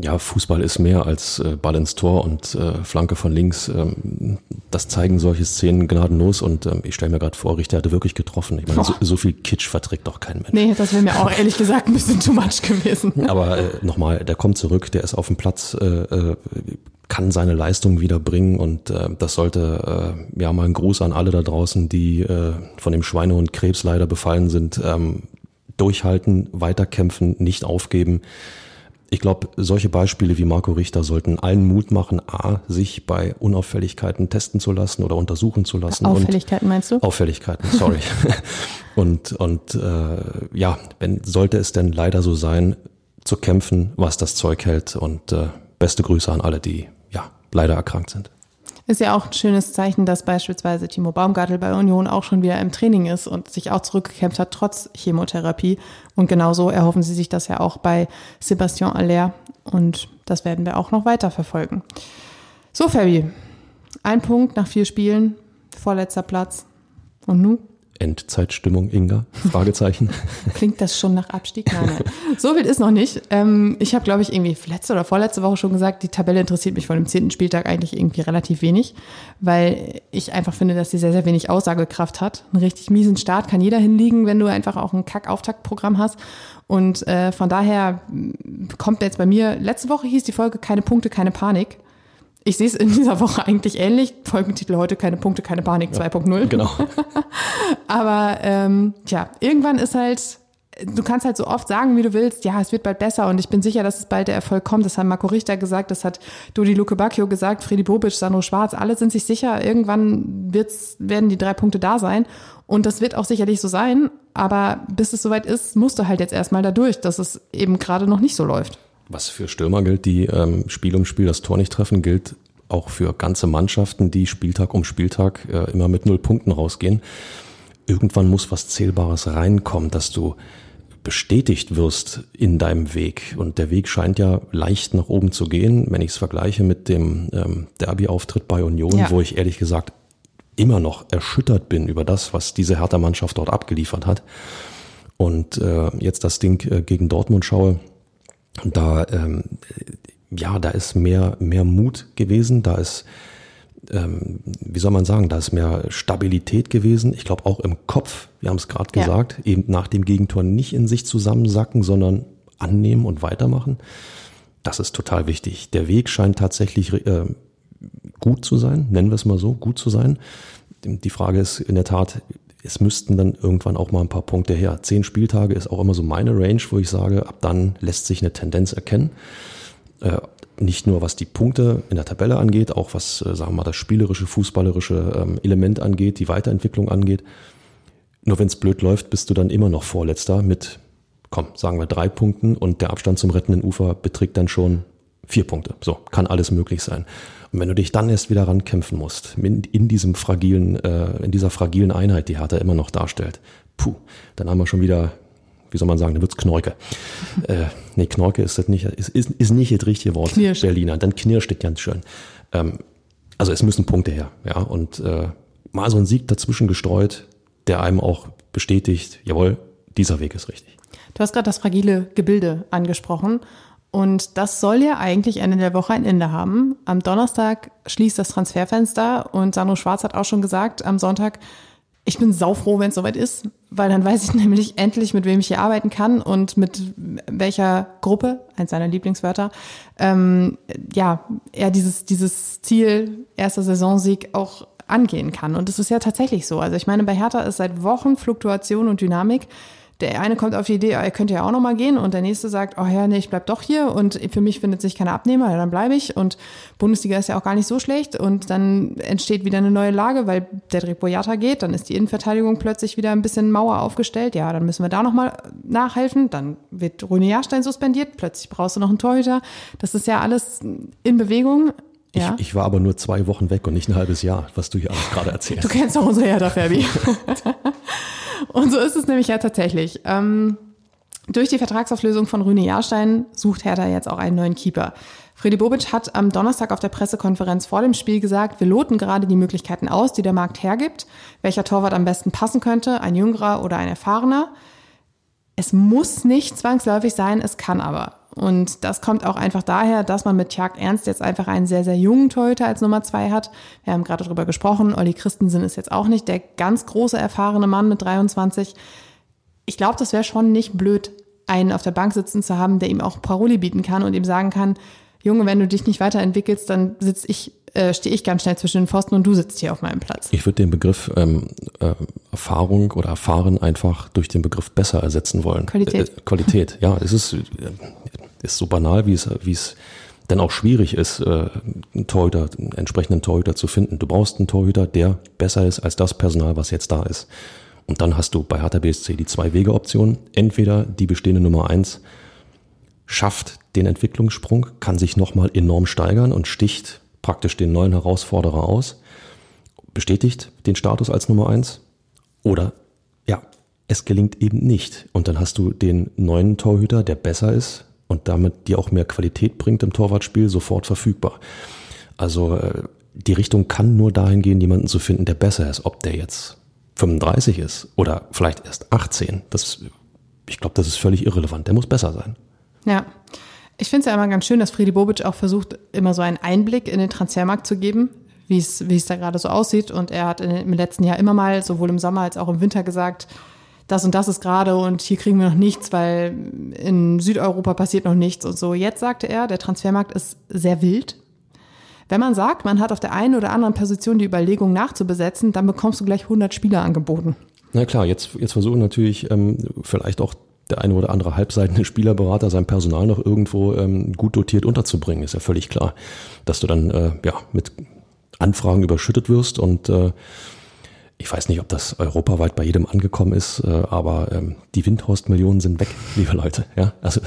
Ja, Fußball ist mehr als äh, Ball ins Tor und äh, Flanke von links. Ähm, das zeigen solche Szenen gnadenlos und ähm, ich stelle mir gerade vor, Richter hatte wirklich getroffen. Ich meine, so, so, viel Kitsch verträgt doch kein Mensch. Nee, das wäre mir auch ehrlich gesagt ein bisschen too much gewesen. Aber äh, nochmal, der kommt zurück, der ist auf dem Platz, äh, äh, kann seine Leistung wieder bringen und äh, das sollte äh, ja mal ein Gruß an alle da draußen, die äh, von dem Schweinehund Krebs leider befallen sind. Ähm, durchhalten, weiterkämpfen, nicht aufgeben ich glaube, solche Beispiele wie Marco Richter sollten allen Mut machen, a, sich bei Unauffälligkeiten testen zu lassen oder untersuchen zu lassen. Auffälligkeiten meinst du? Auffälligkeiten, sorry. und und äh, ja, wenn sollte es denn leider so sein, zu kämpfen, was das Zeug hält. Und äh, beste Grüße an alle, die ja leider erkrankt sind. Ist ja auch ein schönes Zeichen, dass beispielsweise Timo Baumgartel bei Union auch schon wieder im Training ist und sich auch zurückgekämpft hat, trotz Chemotherapie. Und genauso erhoffen sie sich das ja auch bei Sebastian Aller. Und das werden wir auch noch weiter verfolgen. So, Fabi. Ein Punkt nach vier Spielen, vorletzter Platz. Und nun? Endzeitstimmung, Inga? Fragezeichen. Klingt das schon nach Abstieg? Nein, nein. So wild ist noch nicht. Ähm, ich habe, glaube ich, irgendwie letzte oder vorletzte Woche schon gesagt, die Tabelle interessiert mich von dem zehnten Spieltag eigentlich irgendwie relativ wenig, weil ich einfach finde, dass sie sehr, sehr wenig Aussagekraft hat. Einen richtig miesen Start kann jeder hinliegen, wenn du einfach auch ein Kack-Auftaktprogramm hast. Und äh, von daher kommt jetzt bei mir, letzte Woche hieß die Folge keine Punkte, keine Panik. Ich sehe es in dieser Woche eigentlich ähnlich. Folgentitel heute keine Punkte, keine Panik ja, 2.0. Genau. Aber ähm, tja, irgendwann ist halt, du kannst halt so oft sagen, wie du willst, ja, es wird bald besser und ich bin sicher, dass es bald der Erfolg kommt. Das hat Marco Richter gesagt, das hat Dodi Luke Bacchio gesagt, Freddy Bobic, Sandro Schwarz, alle sind sich sicher, irgendwann wird's, werden die drei Punkte da sein. Und das wird auch sicherlich so sein. Aber bis es soweit ist, musst du halt jetzt erstmal da durch, dass es eben gerade noch nicht so läuft. Was für Stürmer gilt, die ähm, Spiel um Spiel das Tor nicht treffen, gilt auch für ganze Mannschaften, die Spieltag um Spieltag äh, immer mit null Punkten rausgehen. Irgendwann muss was Zählbares reinkommen, dass du bestätigt wirst in deinem Weg. Und der Weg scheint ja leicht nach oben zu gehen, wenn ich es vergleiche mit dem ähm, Derby-Auftritt bei Union, ja. wo ich ehrlich gesagt immer noch erschüttert bin über das, was diese Hertha-Mannschaft dort abgeliefert hat. Und äh, jetzt das Ding äh, gegen Dortmund schaue, da ähm, ja, da ist mehr mehr Mut gewesen, da ist ähm, wie soll man sagen, da ist mehr Stabilität gewesen. Ich glaube auch im Kopf, wir haben es gerade ja. gesagt, eben nach dem Gegentor nicht in sich zusammensacken, sondern annehmen und weitermachen. Das ist total wichtig. Der Weg scheint tatsächlich äh, gut zu sein, nennen wir es mal so, gut zu sein. Die Frage ist in der Tat, es müssten dann irgendwann auch mal ein paar Punkte her. Zehn Spieltage ist auch immer so meine Range, wo ich sage, ab dann lässt sich eine Tendenz erkennen. Äh, nicht nur was die Punkte in der Tabelle angeht, auch was, äh, sagen wir mal, das spielerische, fußballerische ähm, Element angeht, die Weiterentwicklung angeht. Nur wenn es blöd läuft, bist du dann immer noch Vorletzter mit, komm, sagen wir drei Punkten und der Abstand zum rettenden Ufer beträgt dann schon vier Punkte. So, kann alles möglich sein. Und wenn du dich dann erst wieder rankämpfen musst, in diesem fragilen, äh, in dieser fragilen Einheit, die Hertha immer noch darstellt, puh, dann haben wir schon wieder, wie soll man sagen, dann wird's Knorke. äh, nee, Knorke ist das nicht, ist, ist, ist nicht das richtige Wort, Knirsch. Berliner. Dann knirscht das ganz schön. Ähm, also es müssen Punkte her, ja. Und äh, mal so ein Sieg dazwischen gestreut, der einem auch bestätigt, jawohl, dieser Weg ist richtig. Du hast gerade das fragile Gebilde angesprochen. Und das soll ja eigentlich Ende der Woche ein Ende haben. Am Donnerstag schließt das Transferfenster und Sandro Schwarz hat auch schon gesagt, am Sonntag, ich bin saufroh, wenn es soweit ist, weil dann weiß ich nämlich endlich, mit wem ich hier arbeiten kann und mit welcher Gruppe, eins seiner Lieblingswörter, ähm, ja, er dieses, dieses Ziel, erster Saisonsieg auch angehen kann. Und es ist ja tatsächlich so. Also ich meine, bei Hertha ist seit Wochen Fluktuation und Dynamik der eine kommt auf die Idee, er könnte ja auch nochmal gehen. Und der nächste sagt, oh ja, nee, ich bleib doch hier. Und für mich findet sich keiner Abnehmer, ja, dann bleibe ich. Und Bundesliga ist ja auch gar nicht so schlecht. Und dann entsteht wieder eine neue Lage, weil der Boyata geht, dann ist die Innenverteidigung plötzlich wieder ein bisschen Mauer aufgestellt, ja, dann müssen wir da nochmal nachhelfen, dann wird Rune Jahrstein suspendiert, plötzlich brauchst du noch einen Torhüter, das ist ja alles in Bewegung, ja. Ich, ich, war aber nur zwei Wochen weg und nicht ein halbes Jahr, was du hier alles gerade erzählst. Du kennst doch unsere Hertha, Fabi. Und so ist es nämlich ja tatsächlich. Ähm, durch die Vertragsauflösung von Rüne Jahrstein sucht Hertha jetzt auch einen neuen Keeper. Freddy Bobic hat am Donnerstag auf der Pressekonferenz vor dem Spiel gesagt, wir loten gerade die Möglichkeiten aus, die der Markt hergibt, welcher Torwart am besten passen könnte, ein jüngerer oder ein erfahrener. Es muss nicht zwangsläufig sein, es kann aber. Und das kommt auch einfach daher, dass man mit Tjag Ernst jetzt einfach einen sehr, sehr jungen Torhüter als Nummer zwei hat. Wir haben gerade darüber gesprochen. Olli Christensen ist jetzt auch nicht der ganz große, erfahrene Mann mit 23. Ich glaube, das wäre schon nicht blöd, einen auf der Bank sitzen zu haben, der ihm auch Paroli bieten kann und ihm sagen kann, Junge, wenn du dich nicht weiterentwickelst, dann sitze ich äh, stehe ich ganz schnell zwischen den Pfosten und du sitzt hier auf meinem Platz. Ich würde den Begriff ähm, äh, Erfahrung oder Erfahren einfach durch den Begriff besser ersetzen wollen. Qualität. Äh, Qualität, ja. Es ist, äh, ist so banal, wie es, wie es dann auch schwierig ist, äh, einen Torhüter, einen entsprechenden Torhüter zu finden. Du brauchst einen Torhüter, der besser ist als das Personal, was jetzt da ist. Und dann hast du bei Hertha BSC die zwei Wege-Optionen. Entweder die bestehende Nummer eins schafft den Entwicklungssprung, kann sich nochmal enorm steigern und sticht praktisch den neuen Herausforderer aus, bestätigt den Status als Nummer eins oder ja, es gelingt eben nicht. Und dann hast du den neuen Torhüter, der besser ist und damit dir auch mehr Qualität bringt im Torwartspiel, sofort verfügbar. Also äh, die Richtung kann nur dahin gehen, jemanden zu finden, der besser ist. Ob der jetzt 35 ist oder vielleicht erst 18, das, ich glaube, das ist völlig irrelevant. Der muss besser sein. Ja. Ich finde es ja immer ganz schön, dass Friedi Bobic auch versucht, immer so einen Einblick in den Transfermarkt zu geben, wie es, da gerade so aussieht. Und er hat in, im letzten Jahr immer mal, sowohl im Sommer als auch im Winter gesagt, das und das ist gerade und hier kriegen wir noch nichts, weil in Südeuropa passiert noch nichts und so. Jetzt sagte er, der Transfermarkt ist sehr wild. Wenn man sagt, man hat auf der einen oder anderen Position die Überlegung nachzubesetzen, dann bekommst du gleich 100 Spieler angeboten. Na klar, jetzt, jetzt versuchen natürlich ähm, vielleicht auch der eine oder andere halbseitende Spielerberater sein Personal noch irgendwo ähm, gut dotiert unterzubringen, ist ja völlig klar, dass du dann äh, ja mit Anfragen überschüttet wirst und äh, ich weiß nicht, ob das europaweit bei jedem angekommen ist, äh, aber ähm, die Windhorst-Millionen sind weg, liebe Leute. Ja, also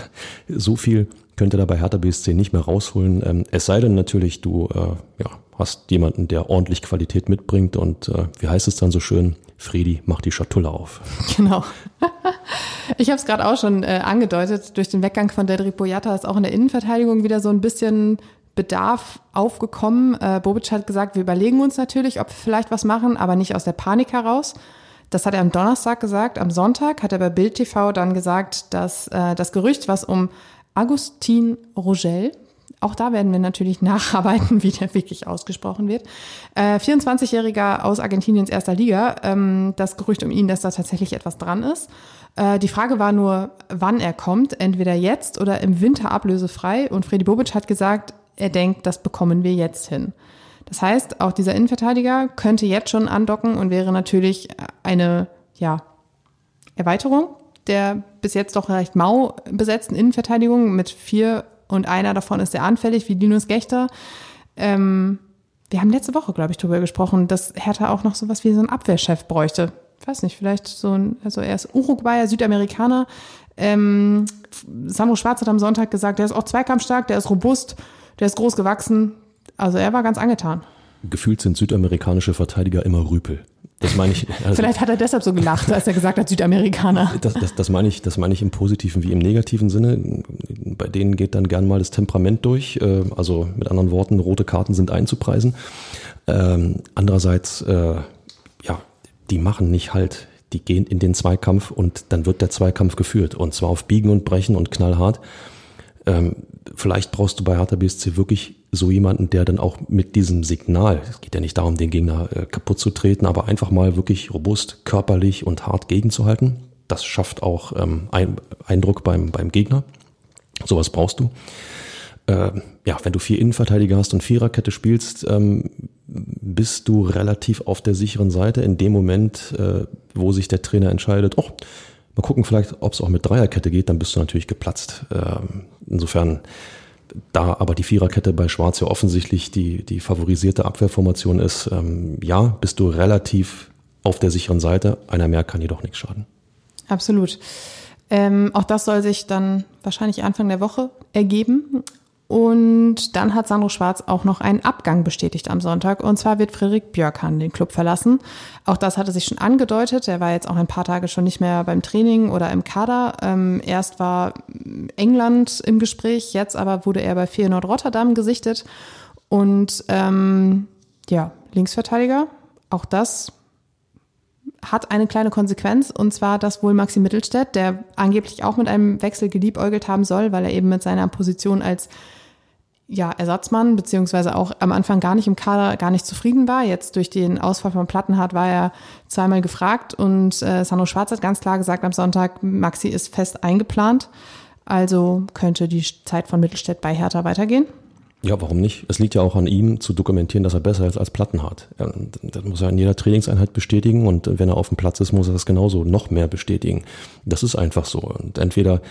so viel könnte da bei Hertha BSC nicht mehr rausholen. Ähm, es sei denn natürlich, du äh, ja, hast jemanden, der ordentlich Qualität mitbringt und äh, wie heißt es dann so schön? Friedi, mach die Schatulle auf. Genau. Ich habe es gerade auch schon äh, angedeutet, durch den Weggang von Dedrick Boyata ist auch in der Innenverteidigung wieder so ein bisschen Bedarf aufgekommen. Äh, Bobic hat gesagt, wir überlegen uns natürlich, ob wir vielleicht was machen, aber nicht aus der Panik heraus. Das hat er am Donnerstag gesagt. Am Sonntag hat er bei Bild TV dann gesagt, dass äh, das Gerücht, was um Agustin Rogel, auch da werden wir natürlich nacharbeiten, wie der wirklich ausgesprochen wird. Äh, 24-Jähriger aus Argentiniens erster Liga. Ähm, das Gerücht um ihn, dass da tatsächlich etwas dran ist. Äh, die Frage war nur, wann er kommt. Entweder jetzt oder im Winter ablösefrei. Und Freddy Bobic hat gesagt, er denkt, das bekommen wir jetzt hin. Das heißt, auch dieser Innenverteidiger könnte jetzt schon andocken und wäre natürlich eine, ja, Erweiterung der bis jetzt doch recht mau besetzten Innenverteidigung mit vier und einer davon ist sehr anfällig, wie Linus Gechter. Ähm, wir haben letzte Woche, glaube ich, darüber gesprochen, dass Hertha auch noch sowas wie so einen Abwehrchef bräuchte. Ich weiß nicht, vielleicht so ein, also er ist Uruguayer, Südamerikaner. Ähm, Sandro Schwarz hat am Sonntag gesagt, der ist auch zweikampfstark, der ist robust, der ist groß gewachsen. Also er war ganz angetan. Gefühlt sind südamerikanische Verteidiger immer Rüpel. Das meine ich. Also, Vielleicht hat er deshalb so gelacht, als er gesagt hat, Südamerikaner. Das, das, das meine ich, das meine ich im positiven wie im negativen Sinne. Bei denen geht dann gern mal das Temperament durch. Äh, also mit anderen Worten, rote Karten sind einzupreisen. Ähm, andererseits, äh, ja, die machen nicht halt. Die gehen in den Zweikampf und dann wird der Zweikampf geführt. Und zwar auf Biegen und Brechen und knallhart. Vielleicht brauchst du bei Hertha BSC wirklich so jemanden, der dann auch mit diesem Signal, es geht ja nicht darum, den Gegner äh, kaputt zu treten, aber einfach mal wirklich robust, körperlich und hart gegenzuhalten. Das schafft auch ähm, ein, Eindruck beim, beim Gegner. Sowas brauchst du. Äh, ja, wenn du vier Innenverteidiger hast und Viererkette spielst, ähm, bist du relativ auf der sicheren Seite. In dem Moment, äh, wo sich der Trainer entscheidet, oh, mal gucken vielleicht, ob es auch mit Dreierkette geht, dann bist du natürlich geplatzt. Ähm, insofern da aber die Viererkette bei Schwarz ja offensichtlich die, die favorisierte Abwehrformation ist, ähm, ja, bist du relativ auf der sicheren Seite. Einer mehr kann jedoch nichts schaden. Absolut. Ähm, auch das soll sich dann wahrscheinlich Anfang der Woche ergeben. Und dann hat Sandro Schwarz auch noch einen Abgang bestätigt am Sonntag. Und zwar wird Frederik Björkan den Club verlassen. Auch das hatte sich schon angedeutet. Er war jetzt auch ein paar Tage schon nicht mehr beim Training oder im Kader. Ähm, erst war England im Gespräch, jetzt aber wurde er bei Feyenoord Rotterdam gesichtet. Und ähm, ja, Linksverteidiger, auch das hat eine kleine Konsequenz und zwar, dass wohl Maxi Mittelstädt, der angeblich auch mit einem Wechsel geliebäugelt haben soll, weil er eben mit seiner Position als ja, Ersatzmann, beziehungsweise auch am Anfang gar nicht im Kader, gar nicht zufrieden war. Jetzt durch den Ausfall von Plattenhardt war er zweimal gefragt und äh, Sandro Schwarz hat ganz klar gesagt am Sonntag, Maxi ist fest eingeplant. Also könnte die Zeit von Mittelstädt bei Hertha weitergehen. Ja, warum nicht? Es liegt ja auch an ihm zu dokumentieren, dass er besser ist als Plattenhardt. Das muss er in jeder Trainingseinheit bestätigen und wenn er auf dem Platz ist, muss er das genauso noch mehr bestätigen. Das ist einfach so. Und entweder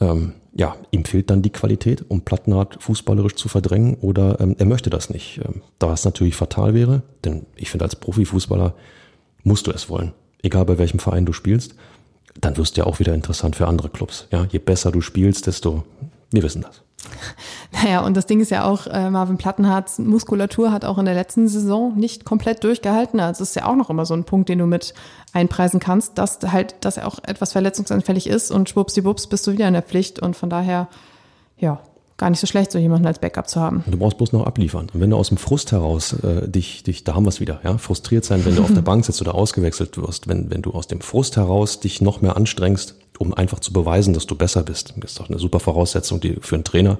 ähm, ja, ihm fehlt dann die Qualität, um Plattenhardt fußballerisch zu verdrängen oder ähm, er möchte das nicht. Ähm, da es natürlich fatal wäre, denn ich finde, als Profifußballer musst du es wollen. Egal bei welchem Verein du spielst, dann wirst du ja auch wieder interessant für andere Clubs. Ja, je besser du spielst, desto, wir wissen das. Naja, und das Ding ist ja auch, äh, Marvin Plattenhards Muskulatur hat auch in der letzten Saison nicht komplett durchgehalten. Also ist ja auch noch immer so ein Punkt, den du mit einpreisen kannst, dass halt, dass er auch etwas verletzungsanfällig ist und schwuppsdiwupps bist du wieder in der Pflicht und von daher, ja, gar nicht so schlecht, so jemanden als Backup zu haben. Du brauchst bloß noch abliefern. Und wenn du aus dem Frust heraus äh, dich, dich, da haben wir es wieder, ja, frustriert sein, wenn du auf der Bank sitzt oder ausgewechselt wirst, wenn, wenn du aus dem Frust heraus dich noch mehr anstrengst, um einfach zu beweisen, dass du besser bist. Das ist doch eine super Voraussetzung die, für einen Trainer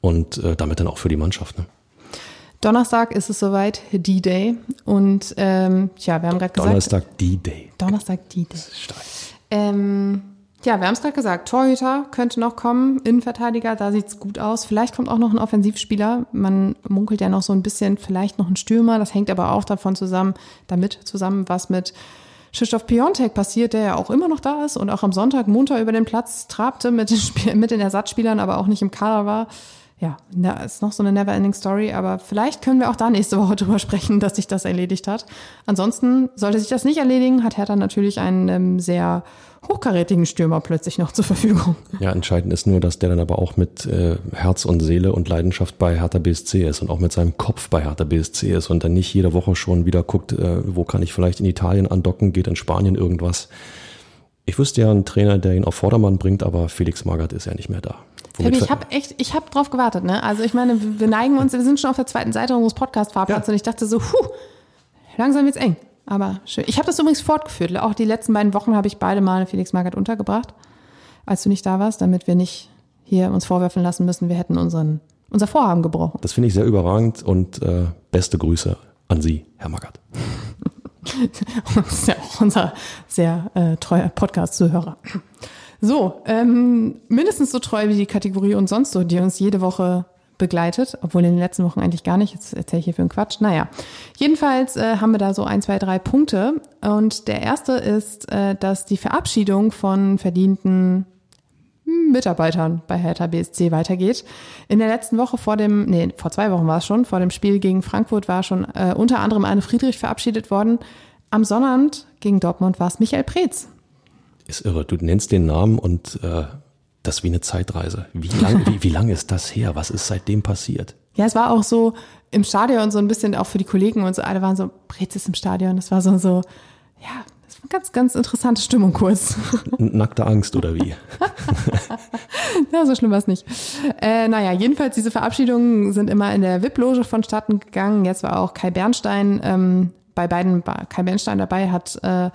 und äh, damit dann auch für die Mannschaft. Ne? Donnerstag ist es soweit, D-Day. Und ähm, ja, wir haben gerade gesagt. Donnerstag D-Day. Donnerstag D-Day. Ähm, ja, wir haben es gerade gesagt, Torhüter könnte noch kommen, Innenverteidiger, da sieht's gut aus. Vielleicht kommt auch noch ein Offensivspieler. Man munkelt ja noch so ein bisschen, vielleicht noch ein Stürmer. Das hängt aber auch davon zusammen, damit zusammen, was mit Krzysztof Piontek passiert, der ja auch immer noch da ist und auch am Sonntag, Montag über den Platz trabte mit den, Spiel mit den Ersatzspielern, aber auch nicht im Kader war. Ja, da ist noch so eine never-ending Story, aber vielleicht können wir auch da nächste Woche drüber sprechen, dass sich das erledigt hat. Ansonsten sollte sich das nicht erledigen, hat Hertha natürlich einen ähm, sehr hochkarätigen Stürmer plötzlich noch zur Verfügung. Ja, entscheidend ist nur, dass der dann aber auch mit äh, Herz und Seele und Leidenschaft bei Hertha BSC ist und auch mit seinem Kopf bei Hertha BSC ist und dann nicht jede Woche schon wieder guckt, äh, wo kann ich vielleicht in Italien andocken, geht in Spanien irgendwas. Ich wüsste ja einen Trainer, der ihn auf Vordermann bringt, aber Felix Magath ist ja nicht mehr da. Fabi, ich habe echt, ich habe drauf gewartet, ne? Also ich meine, wir neigen uns, wir sind schon auf der zweiten Seite unseres Podcast-Fahrplans ja. und ich dachte so, puh, langsam wird's eng. Aber schön. Ich habe das übrigens fortgeführt. Auch die letzten beiden Wochen habe ich beide Male Felix Magath untergebracht, als du nicht da warst, damit wir nicht hier uns vorwerfen lassen müssen, wir hätten unseren, unser Vorhaben gebrochen. Das finde ich sehr überragend und äh, beste Grüße an Sie, Herr Magath. das ist ja auch unser sehr äh, treuer Podcast-Zuhörer. So, ähm, mindestens so treu wie die Kategorie und sonst so, die uns jede Woche begleitet, obwohl in den letzten Wochen eigentlich gar nicht. Jetzt erzähle ich hier für einen Quatsch. Naja, jedenfalls äh, haben wir da so ein, zwei, drei Punkte. Und der erste ist, äh, dass die Verabschiedung von verdienten Mitarbeitern bei Hertha BSC weitergeht. In der letzten Woche vor dem, nee, vor zwei Wochen war es schon, vor dem Spiel gegen Frankfurt war schon äh, unter anderem Anne Friedrich verabschiedet worden. Am Sonnabend gegen Dortmund war es Michael Preetz. Ist irre. Du nennst den Namen und äh, das ist wie eine Zeitreise. Wie lang, wie, wie lang ist das her? Was ist seitdem passiert? Ja, es war auch so im Stadion so ein bisschen auch für die Kollegen und so, alle waren so, Brez ist im Stadion. Das war so, so, ja, das war eine ganz, ganz interessante Stimmung kurz. Nackte Angst oder wie? ja, so schlimm war es nicht. Äh, naja, jedenfalls diese Verabschiedungen sind immer in der VIP-Loge vonstatten gegangen. Jetzt war auch Kai Bernstein ähm, bei beiden, Kai Bernstein dabei, hat äh,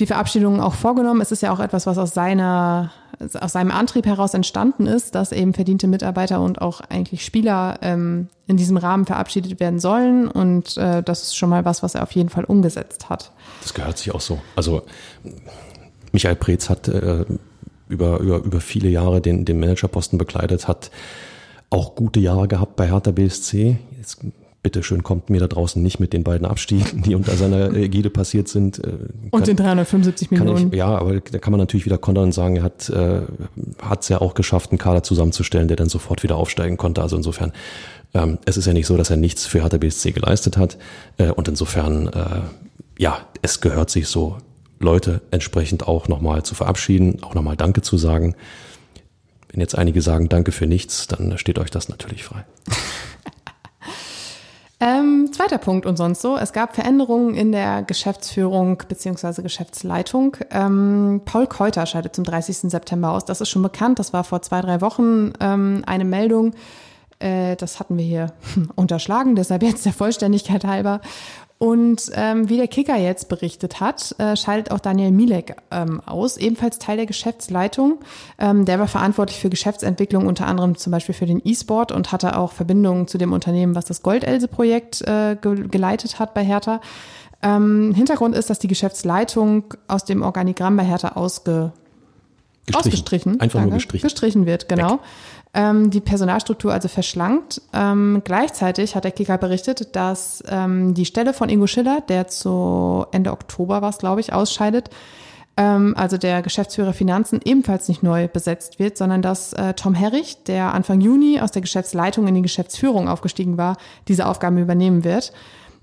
die Verabschiedung auch vorgenommen. Es ist ja auch etwas, was aus seiner aus seinem Antrieb heraus entstanden ist, dass eben verdiente Mitarbeiter und auch eigentlich Spieler ähm, in diesem Rahmen verabschiedet werden sollen. Und äh, das ist schon mal was, was er auf jeden Fall umgesetzt hat. Das gehört sich auch so. Also Michael Preetz hat äh, über, über, über viele Jahre den, den Managerposten bekleidet, hat auch gute Jahre gehabt bei Hertha BSC. Jetzt bitteschön kommt mir da draußen nicht mit den beiden Abstiegen, die unter seiner Ägide passiert sind. Äh, und den 375 Millionen. Ich, ja, aber da kann man natürlich wieder kontern und sagen, er hat äh, es ja auch geschafft, einen Kader zusammenzustellen, der dann sofort wieder aufsteigen konnte. Also insofern, ähm, es ist ja nicht so, dass er nichts für Hertha BSC geleistet hat. Äh, und insofern, äh, ja, es gehört sich so, Leute entsprechend auch nochmal zu verabschieden, auch nochmal Danke zu sagen. Wenn jetzt einige sagen Danke für nichts, dann steht euch das natürlich frei. Ähm, zweiter Punkt und sonst so. Es gab Veränderungen in der Geschäftsführung bzw. Geschäftsleitung. Ähm, Paul Keuter scheidet zum 30. September aus. Das ist schon bekannt. Das war vor zwei, drei Wochen ähm, eine Meldung. Äh, das hatten wir hier unterschlagen, deshalb jetzt der Vollständigkeit halber. Und ähm, wie der Kicker jetzt berichtet hat, äh, schaltet auch Daniel Milek ähm, aus, ebenfalls Teil der Geschäftsleitung. Ähm, der war verantwortlich für Geschäftsentwicklung, unter anderem zum Beispiel für den E-Sport und hatte auch Verbindungen zu dem Unternehmen, was das Goldelse-Projekt äh, ge geleitet hat bei Hertha. Ähm, Hintergrund ist, dass die Geschäftsleitung aus dem Organigramm bei Hertha ausge Gestrichen. ausgestrichen, Einfach nur danke, gestrichen. gestrichen wird, genau. Ähm, die Personalstruktur also verschlankt. Ähm, gleichzeitig hat der Kicker berichtet, dass ähm, die Stelle von Ingo Schiller, der zu Ende Oktober war es, glaube ich, ausscheidet, ähm, also der Geschäftsführer Finanzen, ebenfalls nicht neu besetzt wird, sondern dass äh, Tom Herrich, der Anfang Juni aus der Geschäftsleitung in die Geschäftsführung aufgestiegen war, diese Aufgaben übernehmen wird.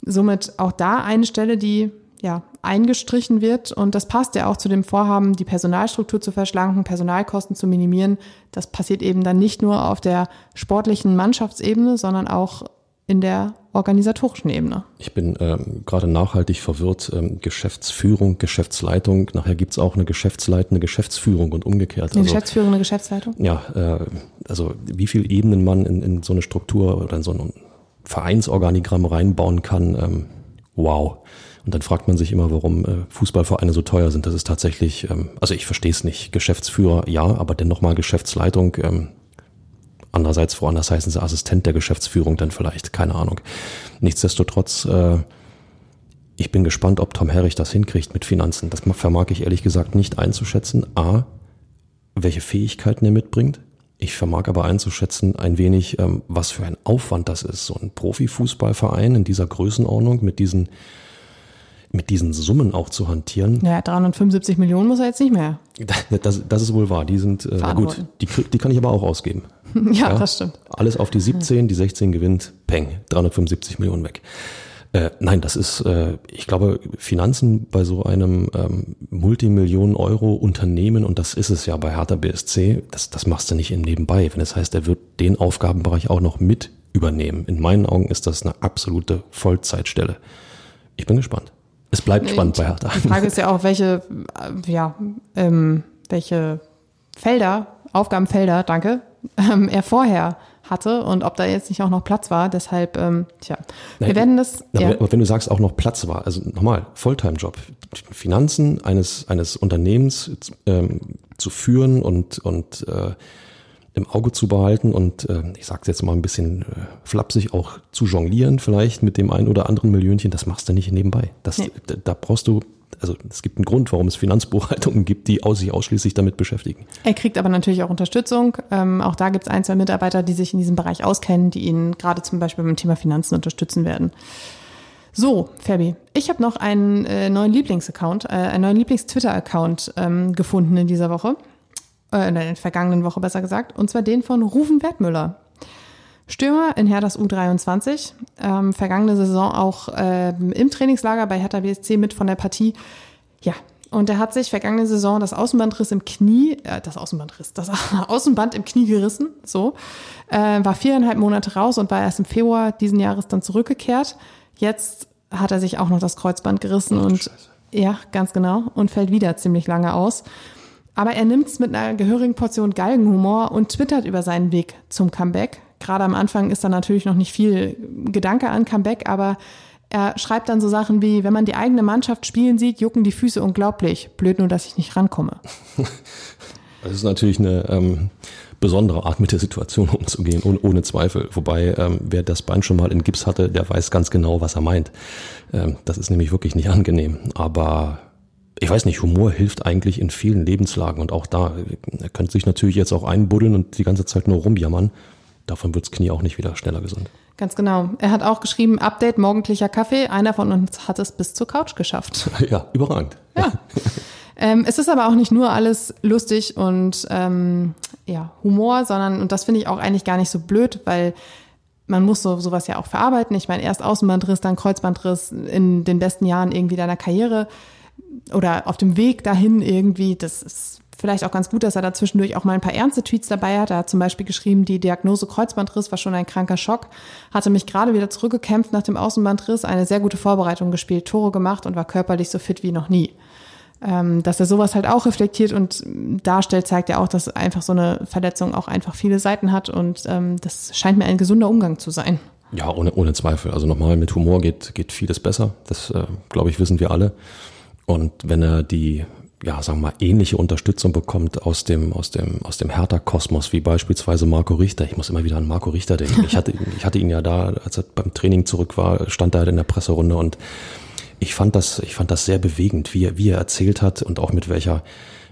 Somit auch da eine Stelle, die ja, eingestrichen wird. Und das passt ja auch zu dem Vorhaben, die Personalstruktur zu verschlanken, Personalkosten zu minimieren. Das passiert eben dann nicht nur auf der sportlichen Mannschaftsebene, sondern auch in der organisatorischen Ebene. Ich bin ähm, gerade nachhaltig verwirrt. Ähm, Geschäftsführung, Geschäftsleitung. Nachher gibt's auch eine geschäftsleitende Geschäftsführung und umgekehrt. Eine geschäftsführende Geschäftsleitung? Ja, äh, also wie viel Ebenen man in, in so eine Struktur oder in so ein Vereinsorganigramm reinbauen kann. Ähm, wow. Und dann fragt man sich immer, warum äh, Fußballvereine so teuer sind. Das ist tatsächlich, ähm, also ich verstehe es nicht. Geschäftsführer, ja, aber dennoch mal Geschäftsleitung. Ähm, andererseits, woanders heißen sie Assistent der Geschäftsführung dann vielleicht, keine Ahnung. Nichtsdestotrotz, äh, ich bin gespannt, ob Tom Herrich das hinkriegt mit Finanzen. Das vermag ich ehrlich gesagt nicht einzuschätzen. A, welche Fähigkeiten er mitbringt. Ich vermag aber einzuschätzen ein wenig, ähm, was für ein Aufwand das ist. So ein Profifußballverein in dieser Größenordnung mit diesen mit diesen Summen auch zu hantieren. Naja, 375 Millionen muss er jetzt nicht mehr. Das, das ist wohl wahr. Die sind äh, gut. Die, die kann ich aber auch ausgeben. ja, ja, das stimmt. Alles auf die 17, die 16 gewinnt, peng, 375 Millionen weg. Äh, nein, das ist, äh, ich glaube, Finanzen bei so einem ähm, Multimillionen-Euro-Unternehmen, und das ist es ja bei Hertha BSC, das, das machst du nicht im Nebenbei. Wenn es das heißt, er wird den Aufgabenbereich auch noch mit übernehmen. In meinen Augen ist das eine absolute Vollzeitstelle. Ich bin gespannt. Es bleibt spannend bei Hertha. Die Frage ist ja auch, welche, äh, ja, ähm, welche Felder, Aufgabenfelder, danke, ähm, er vorher hatte und ob da jetzt nicht auch noch Platz war. Deshalb, ähm, tja, wir Nein, werden das. Na, ja. Aber wenn du sagst, auch noch Platz war, also nochmal, Volltime-Job, Finanzen eines, eines Unternehmens ähm, zu führen und, und äh, im Auge zu behalten und äh, ich sage jetzt mal ein bisschen äh, flapsig auch zu jonglieren vielleicht mit dem einen oder anderen Millionchen, das machst du nicht nebenbei. Das, nee. da, da brauchst du also es gibt einen Grund, warum es Finanzbuchhaltungen gibt, die sich ausschließlich damit beschäftigen. Er kriegt aber natürlich auch Unterstützung. Ähm, auch da gibt es ein, zwei Mitarbeiter, die sich in diesem Bereich auskennen, die ihn gerade zum Beispiel beim Thema Finanzen unterstützen werden. So, Fabi, ich habe noch einen äh, neuen Lieblingsaccount, äh, einen neuen Lieblings-Twitter-Account ähm, gefunden in dieser Woche äh, in der vergangenen Woche besser gesagt, und zwar den von Rufen Wertmüller. Stürmer in Herthas U23, ähm, vergangene Saison auch äh, im Trainingslager bei Hertha BSC mit von der Partie. Ja, und er hat sich vergangene Saison das Außenbandriss im Knie, äh, das Außenbandriss, das Außenband im Knie gerissen, so, äh, war viereinhalb Monate raus und war erst im Februar diesen Jahres dann zurückgekehrt. Jetzt hat er sich auch noch das Kreuzband gerissen Ach, und Scheiße. ja, ganz genau und fällt wieder ziemlich lange aus. Aber er nimmt es mit einer gehörigen Portion Galgenhumor und twittert über seinen Weg zum Comeback. Gerade am Anfang ist da natürlich noch nicht viel Gedanke an Comeback, aber er schreibt dann so Sachen wie, wenn man die eigene Mannschaft spielen sieht, jucken die Füße unglaublich. Blöd nur, dass ich nicht rankomme. Das ist natürlich eine ähm, besondere Art, mit der Situation umzugehen, ohne, ohne Zweifel. Wobei, ähm, wer das Bein schon mal in Gips hatte, der weiß ganz genau, was er meint. Ähm, das ist nämlich wirklich nicht angenehm. Aber ich weiß nicht, Humor hilft eigentlich in vielen Lebenslagen und auch da. Er könnte sich natürlich jetzt auch einbuddeln und die ganze Zeit nur rumjammern. Davon wirds Knie auch nicht wieder schneller gesund. Ganz genau. Er hat auch geschrieben, Update, morgendlicher Kaffee. Einer von uns hat es bis zur Couch geschafft. Ja, überragend. Ja. ähm, es ist aber auch nicht nur alles lustig und ähm, ja, Humor, sondern, und das finde ich auch eigentlich gar nicht so blöd, weil man muss so, sowas ja auch verarbeiten. Ich meine, erst Außenbandriss, dann Kreuzbandriss in den besten Jahren irgendwie deiner Karriere oder auf dem Weg dahin irgendwie, das ist vielleicht auch ganz gut, dass er da zwischendurch auch mal ein paar ernste Tweets dabei hat. Er hat zum Beispiel geschrieben, die Diagnose Kreuzbandriss war schon ein kranker Schock, hatte mich gerade wieder zurückgekämpft nach dem Außenbandriss, eine sehr gute Vorbereitung gespielt, Tore gemacht und war körperlich so fit wie noch nie. Ähm, dass er sowas halt auch reflektiert und darstellt, zeigt ja auch, dass einfach so eine Verletzung auch einfach viele Seiten hat und ähm, das scheint mir ein gesunder Umgang zu sein. Ja, ohne, ohne Zweifel. Also nochmal, mit Humor geht, geht vieles besser. Das, äh, glaube ich, wissen wir alle. Und wenn er die, ja, sagen wir mal, ähnliche Unterstützung bekommt aus dem, aus dem, aus dem Hertha-Kosmos, wie beispielsweise Marco Richter. Ich muss immer wieder an Marco Richter denken. Ich hatte, ich hatte ihn ja da, als er beim Training zurück war, stand er halt in der Presserunde und ich fand das, ich fand das sehr bewegend, wie er, wie er erzählt hat und auch mit welcher,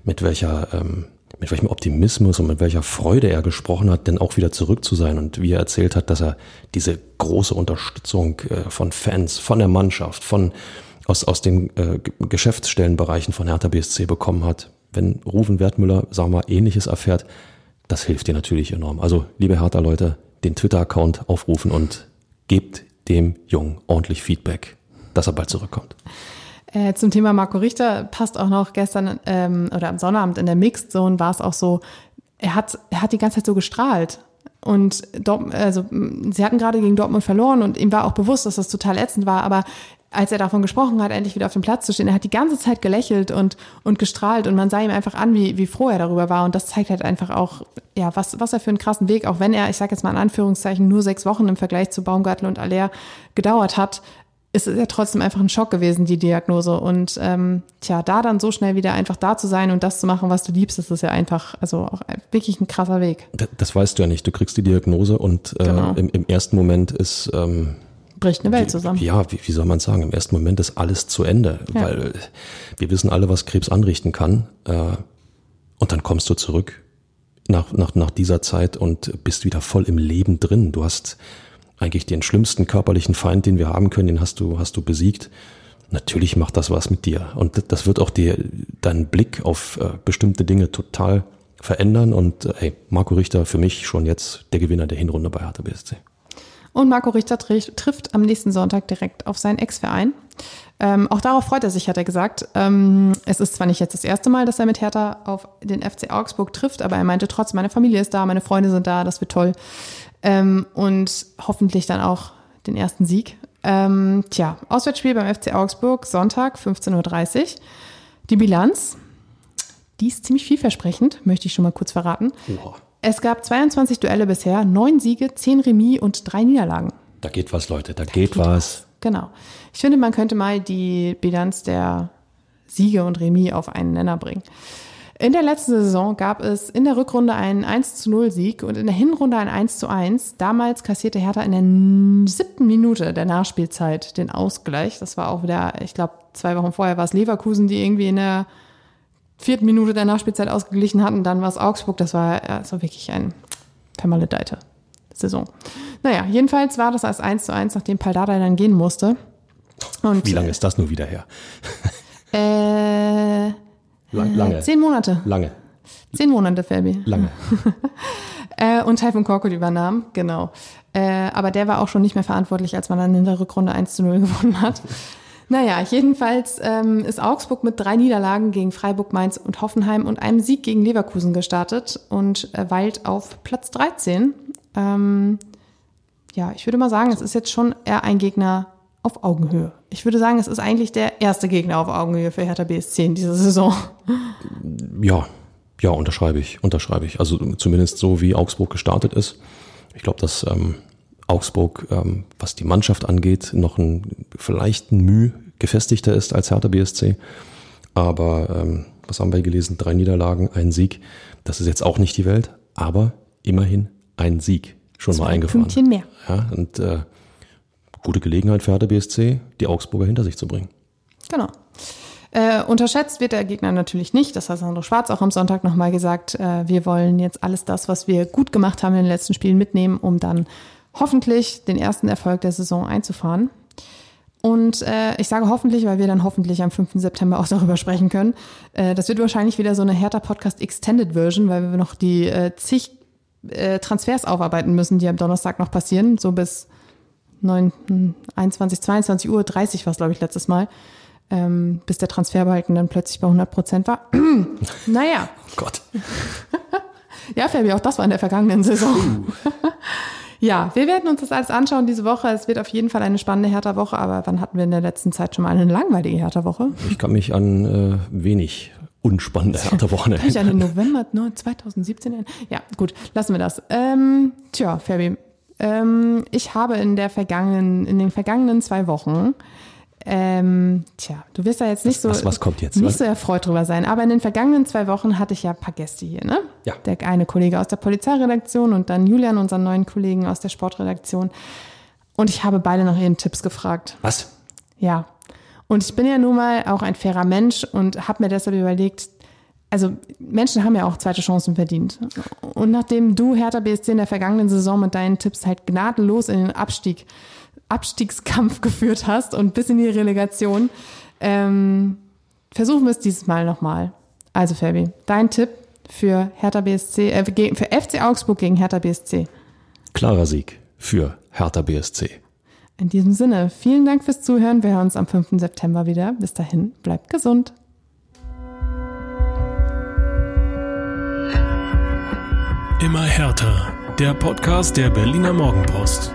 mit welcher, ähm, mit welchem Optimismus und mit welcher Freude er gesprochen hat, denn auch wieder zurück zu sein und wie er erzählt hat, dass er diese große Unterstützung äh, von Fans, von der Mannschaft, von aus, aus den äh, Geschäftsstellenbereichen von Hertha BSC bekommen hat. Wenn Rufen Wertmüller, sagen wir mal, ähnliches erfährt, das hilft dir natürlich enorm. Also, liebe Hertha-Leute, den Twitter-Account aufrufen und gebt dem Jungen ordentlich Feedback, dass er bald zurückkommt. Äh, zum Thema Marco Richter passt auch noch gestern ähm, oder am Sonnabend in der Mixed Zone war es auch so, er hat, er hat die ganze Zeit so gestrahlt. Und Dort, also, sie hatten gerade gegen Dortmund verloren und ihm war auch bewusst, dass das total ätzend war, aber als er davon gesprochen hat, endlich wieder auf dem Platz zu stehen, er hat die ganze Zeit gelächelt und, und gestrahlt und man sah ihm einfach an, wie, wie froh er darüber war. Und das zeigt halt einfach auch, ja, was, was er für einen krassen Weg, auch wenn er, ich sage jetzt mal in Anführungszeichen, nur sechs Wochen im Vergleich zu Baumgartel und Aller gedauert hat, ist es ja trotzdem einfach ein Schock gewesen, die Diagnose. Und ähm, tja, da dann so schnell wieder einfach da zu sein und das zu machen, was du liebst, das ist ja einfach, also auch wirklich ein krasser Weg. Das, das weißt du ja nicht. Du kriegst die Diagnose und äh, genau. im, im ersten Moment ist ähm, bricht eine Welt zusammen. Ja, wie, wie soll man sagen? Im ersten Moment ist alles zu Ende, ja. weil wir wissen alle, was Krebs anrichten kann. Äh, und dann kommst du zurück nach, nach, nach dieser Zeit und bist wieder voll im Leben drin. Du hast eigentlich den schlimmsten körperlichen Feind, den wir haben können, den hast du, hast du besiegt. Natürlich macht das was mit dir. Und das wird auch dir deinen Blick auf äh, bestimmte Dinge total verändern. Und äh, hey, Marco Richter für mich schon jetzt der Gewinner der Hinrunde bei Hertha BSC. Und Marco Richter trifft am nächsten Sonntag direkt auf seinen Ex-Verein. Ähm, auch darauf freut er sich, hat er gesagt. Ähm, es ist zwar nicht jetzt das erste Mal, dass er mit Hertha auf den FC Augsburg trifft, aber er meinte trotzdem, meine Familie ist da, meine Freunde sind da, das wird toll. Ähm, und hoffentlich dann auch den ersten Sieg. Ähm, tja, Auswärtsspiel beim FC Augsburg, Sonntag, 15.30 Uhr. Die Bilanz, die ist ziemlich vielversprechend, möchte ich schon mal kurz verraten. Wow. Es gab 22 Duelle bisher, neun Siege, zehn Remis und drei Niederlagen. Da geht was, Leute, da, da geht, geht was. was. Genau. Ich finde, man könnte mal die Bilanz der Siege und Remis auf einen Nenner bringen. In der letzten Saison gab es in der Rückrunde einen 1 zu 0 Sieg und in der Hinrunde ein 1 zu 1. Damals kassierte Hertha in der siebten Minute der Nachspielzeit den Ausgleich. Das war auch wieder, ich glaube, zwei Wochen vorher war es Leverkusen, die irgendwie in der vierten Minute der Nachspielzeit ausgeglichen hatten. Dann war es Augsburg. Das war also wirklich ein permaledeite Saison. Naja, jedenfalls war das als 1 zu 1, nachdem Paldada dann gehen musste. Und, Wie lange ist das nur wieder her? äh, Lang, lange. Zehn Monate. Lange. Zehn Monate, Fabi. Lange. äh, und Taifun Korkut übernahm, genau. Äh, aber der war auch schon nicht mehr verantwortlich, als man dann in der Rückrunde 1 zu 0 gewonnen hat. Naja, jedenfalls ähm, ist Augsburg mit drei Niederlagen gegen Freiburg, Mainz und Hoffenheim und einem Sieg gegen Leverkusen gestartet und äh, weilt auf Platz 13. Ähm, ja, ich würde mal sagen, es ist jetzt schon eher ein Gegner auf Augenhöhe. Ich würde sagen, es ist eigentlich der erste Gegner auf Augenhöhe für Hertha BSC in dieser Saison. Ja, ja, unterschreibe ich, unterschreibe ich. Also zumindest so, wie Augsburg gestartet ist. Ich glaube, dass ähm, Augsburg, ähm, was die Mannschaft angeht, noch ein vielleicht ein Mühe gefestigter ist als Hertha BSC. Aber ähm, was haben wir gelesen? Drei Niederlagen, ein Sieg. Das ist jetzt auch nicht die Welt, aber immerhin ein Sieg schon das mal eingefahren. Ein Pünktchen mehr. Ja, und äh, gute Gelegenheit für Hertha BSC, die Augsburger hinter sich zu bringen. Genau. Äh, unterschätzt wird der Gegner natürlich nicht. Das hat Sandro Schwarz auch am Sonntag nochmal gesagt. Äh, wir wollen jetzt alles das, was wir gut gemacht haben in den letzten Spielen mitnehmen, um dann hoffentlich den ersten Erfolg der Saison einzufahren. Und äh, ich sage hoffentlich, weil wir dann hoffentlich am 5. September auch darüber sprechen können. Äh, das wird wahrscheinlich wieder so eine Hertha Podcast Extended Version, weil wir noch die äh, zig äh, Transfers aufarbeiten müssen, die am Donnerstag noch passieren, so bis 9, 21, 22 Uhr, 30 war es, glaube ich, letztes Mal, ähm, bis der Transferbalken dann plötzlich bei 100 Prozent war. naja. Oh Gott. ja, Fabi, auch das war in der vergangenen Saison. Ja, wir werden uns das alles anschauen diese Woche. Es wird auf jeden Fall eine spannende Hertha-Woche, aber wann hatten wir in der letzten Zeit schon mal eine langweilige Hertha-Woche? Ich kann mich an äh, wenig unspannende Hertha-Wochen erinnern. Kann ich an den November 2017 erinnern? Ja, gut, lassen wir das. Ähm, tja, Fabi, Ähm, ich habe in der vergangenen, in den vergangenen zwei Wochen ähm, tja, du wirst da jetzt nicht so, was, was kommt jetzt? nicht Was? so erfreut drüber sein. Aber in den vergangenen zwei Wochen hatte ich ja ein paar Gäste hier, ne? Ja. Der eine Kollege aus der Polizeiredaktion und dann Julian, unseren neuen Kollegen aus der Sportredaktion. Und ich habe beide nach ihren Tipps gefragt. Was? Ja. Und ich bin ja nun mal auch ein fairer Mensch und habe mir deshalb überlegt, also Menschen haben ja auch zweite Chancen verdient. Und nachdem du Hertha BSC in der vergangenen Saison mit deinen Tipps halt gnadenlos in den Abstieg, Abstiegskampf geführt hast und bis in die Relegation, ähm, versuchen wir es dieses Mal nochmal. Also Fabi, dein Tipp für Hertha BSC, äh, für FC Augsburg gegen Hertha BSC. Klarer Sieg für Hertha BSC. In diesem Sinne, vielen Dank fürs Zuhören. Wir hören uns am 5. September wieder. Bis dahin, bleibt gesund. Immer härter. Der Podcast der Berliner Morgenpost.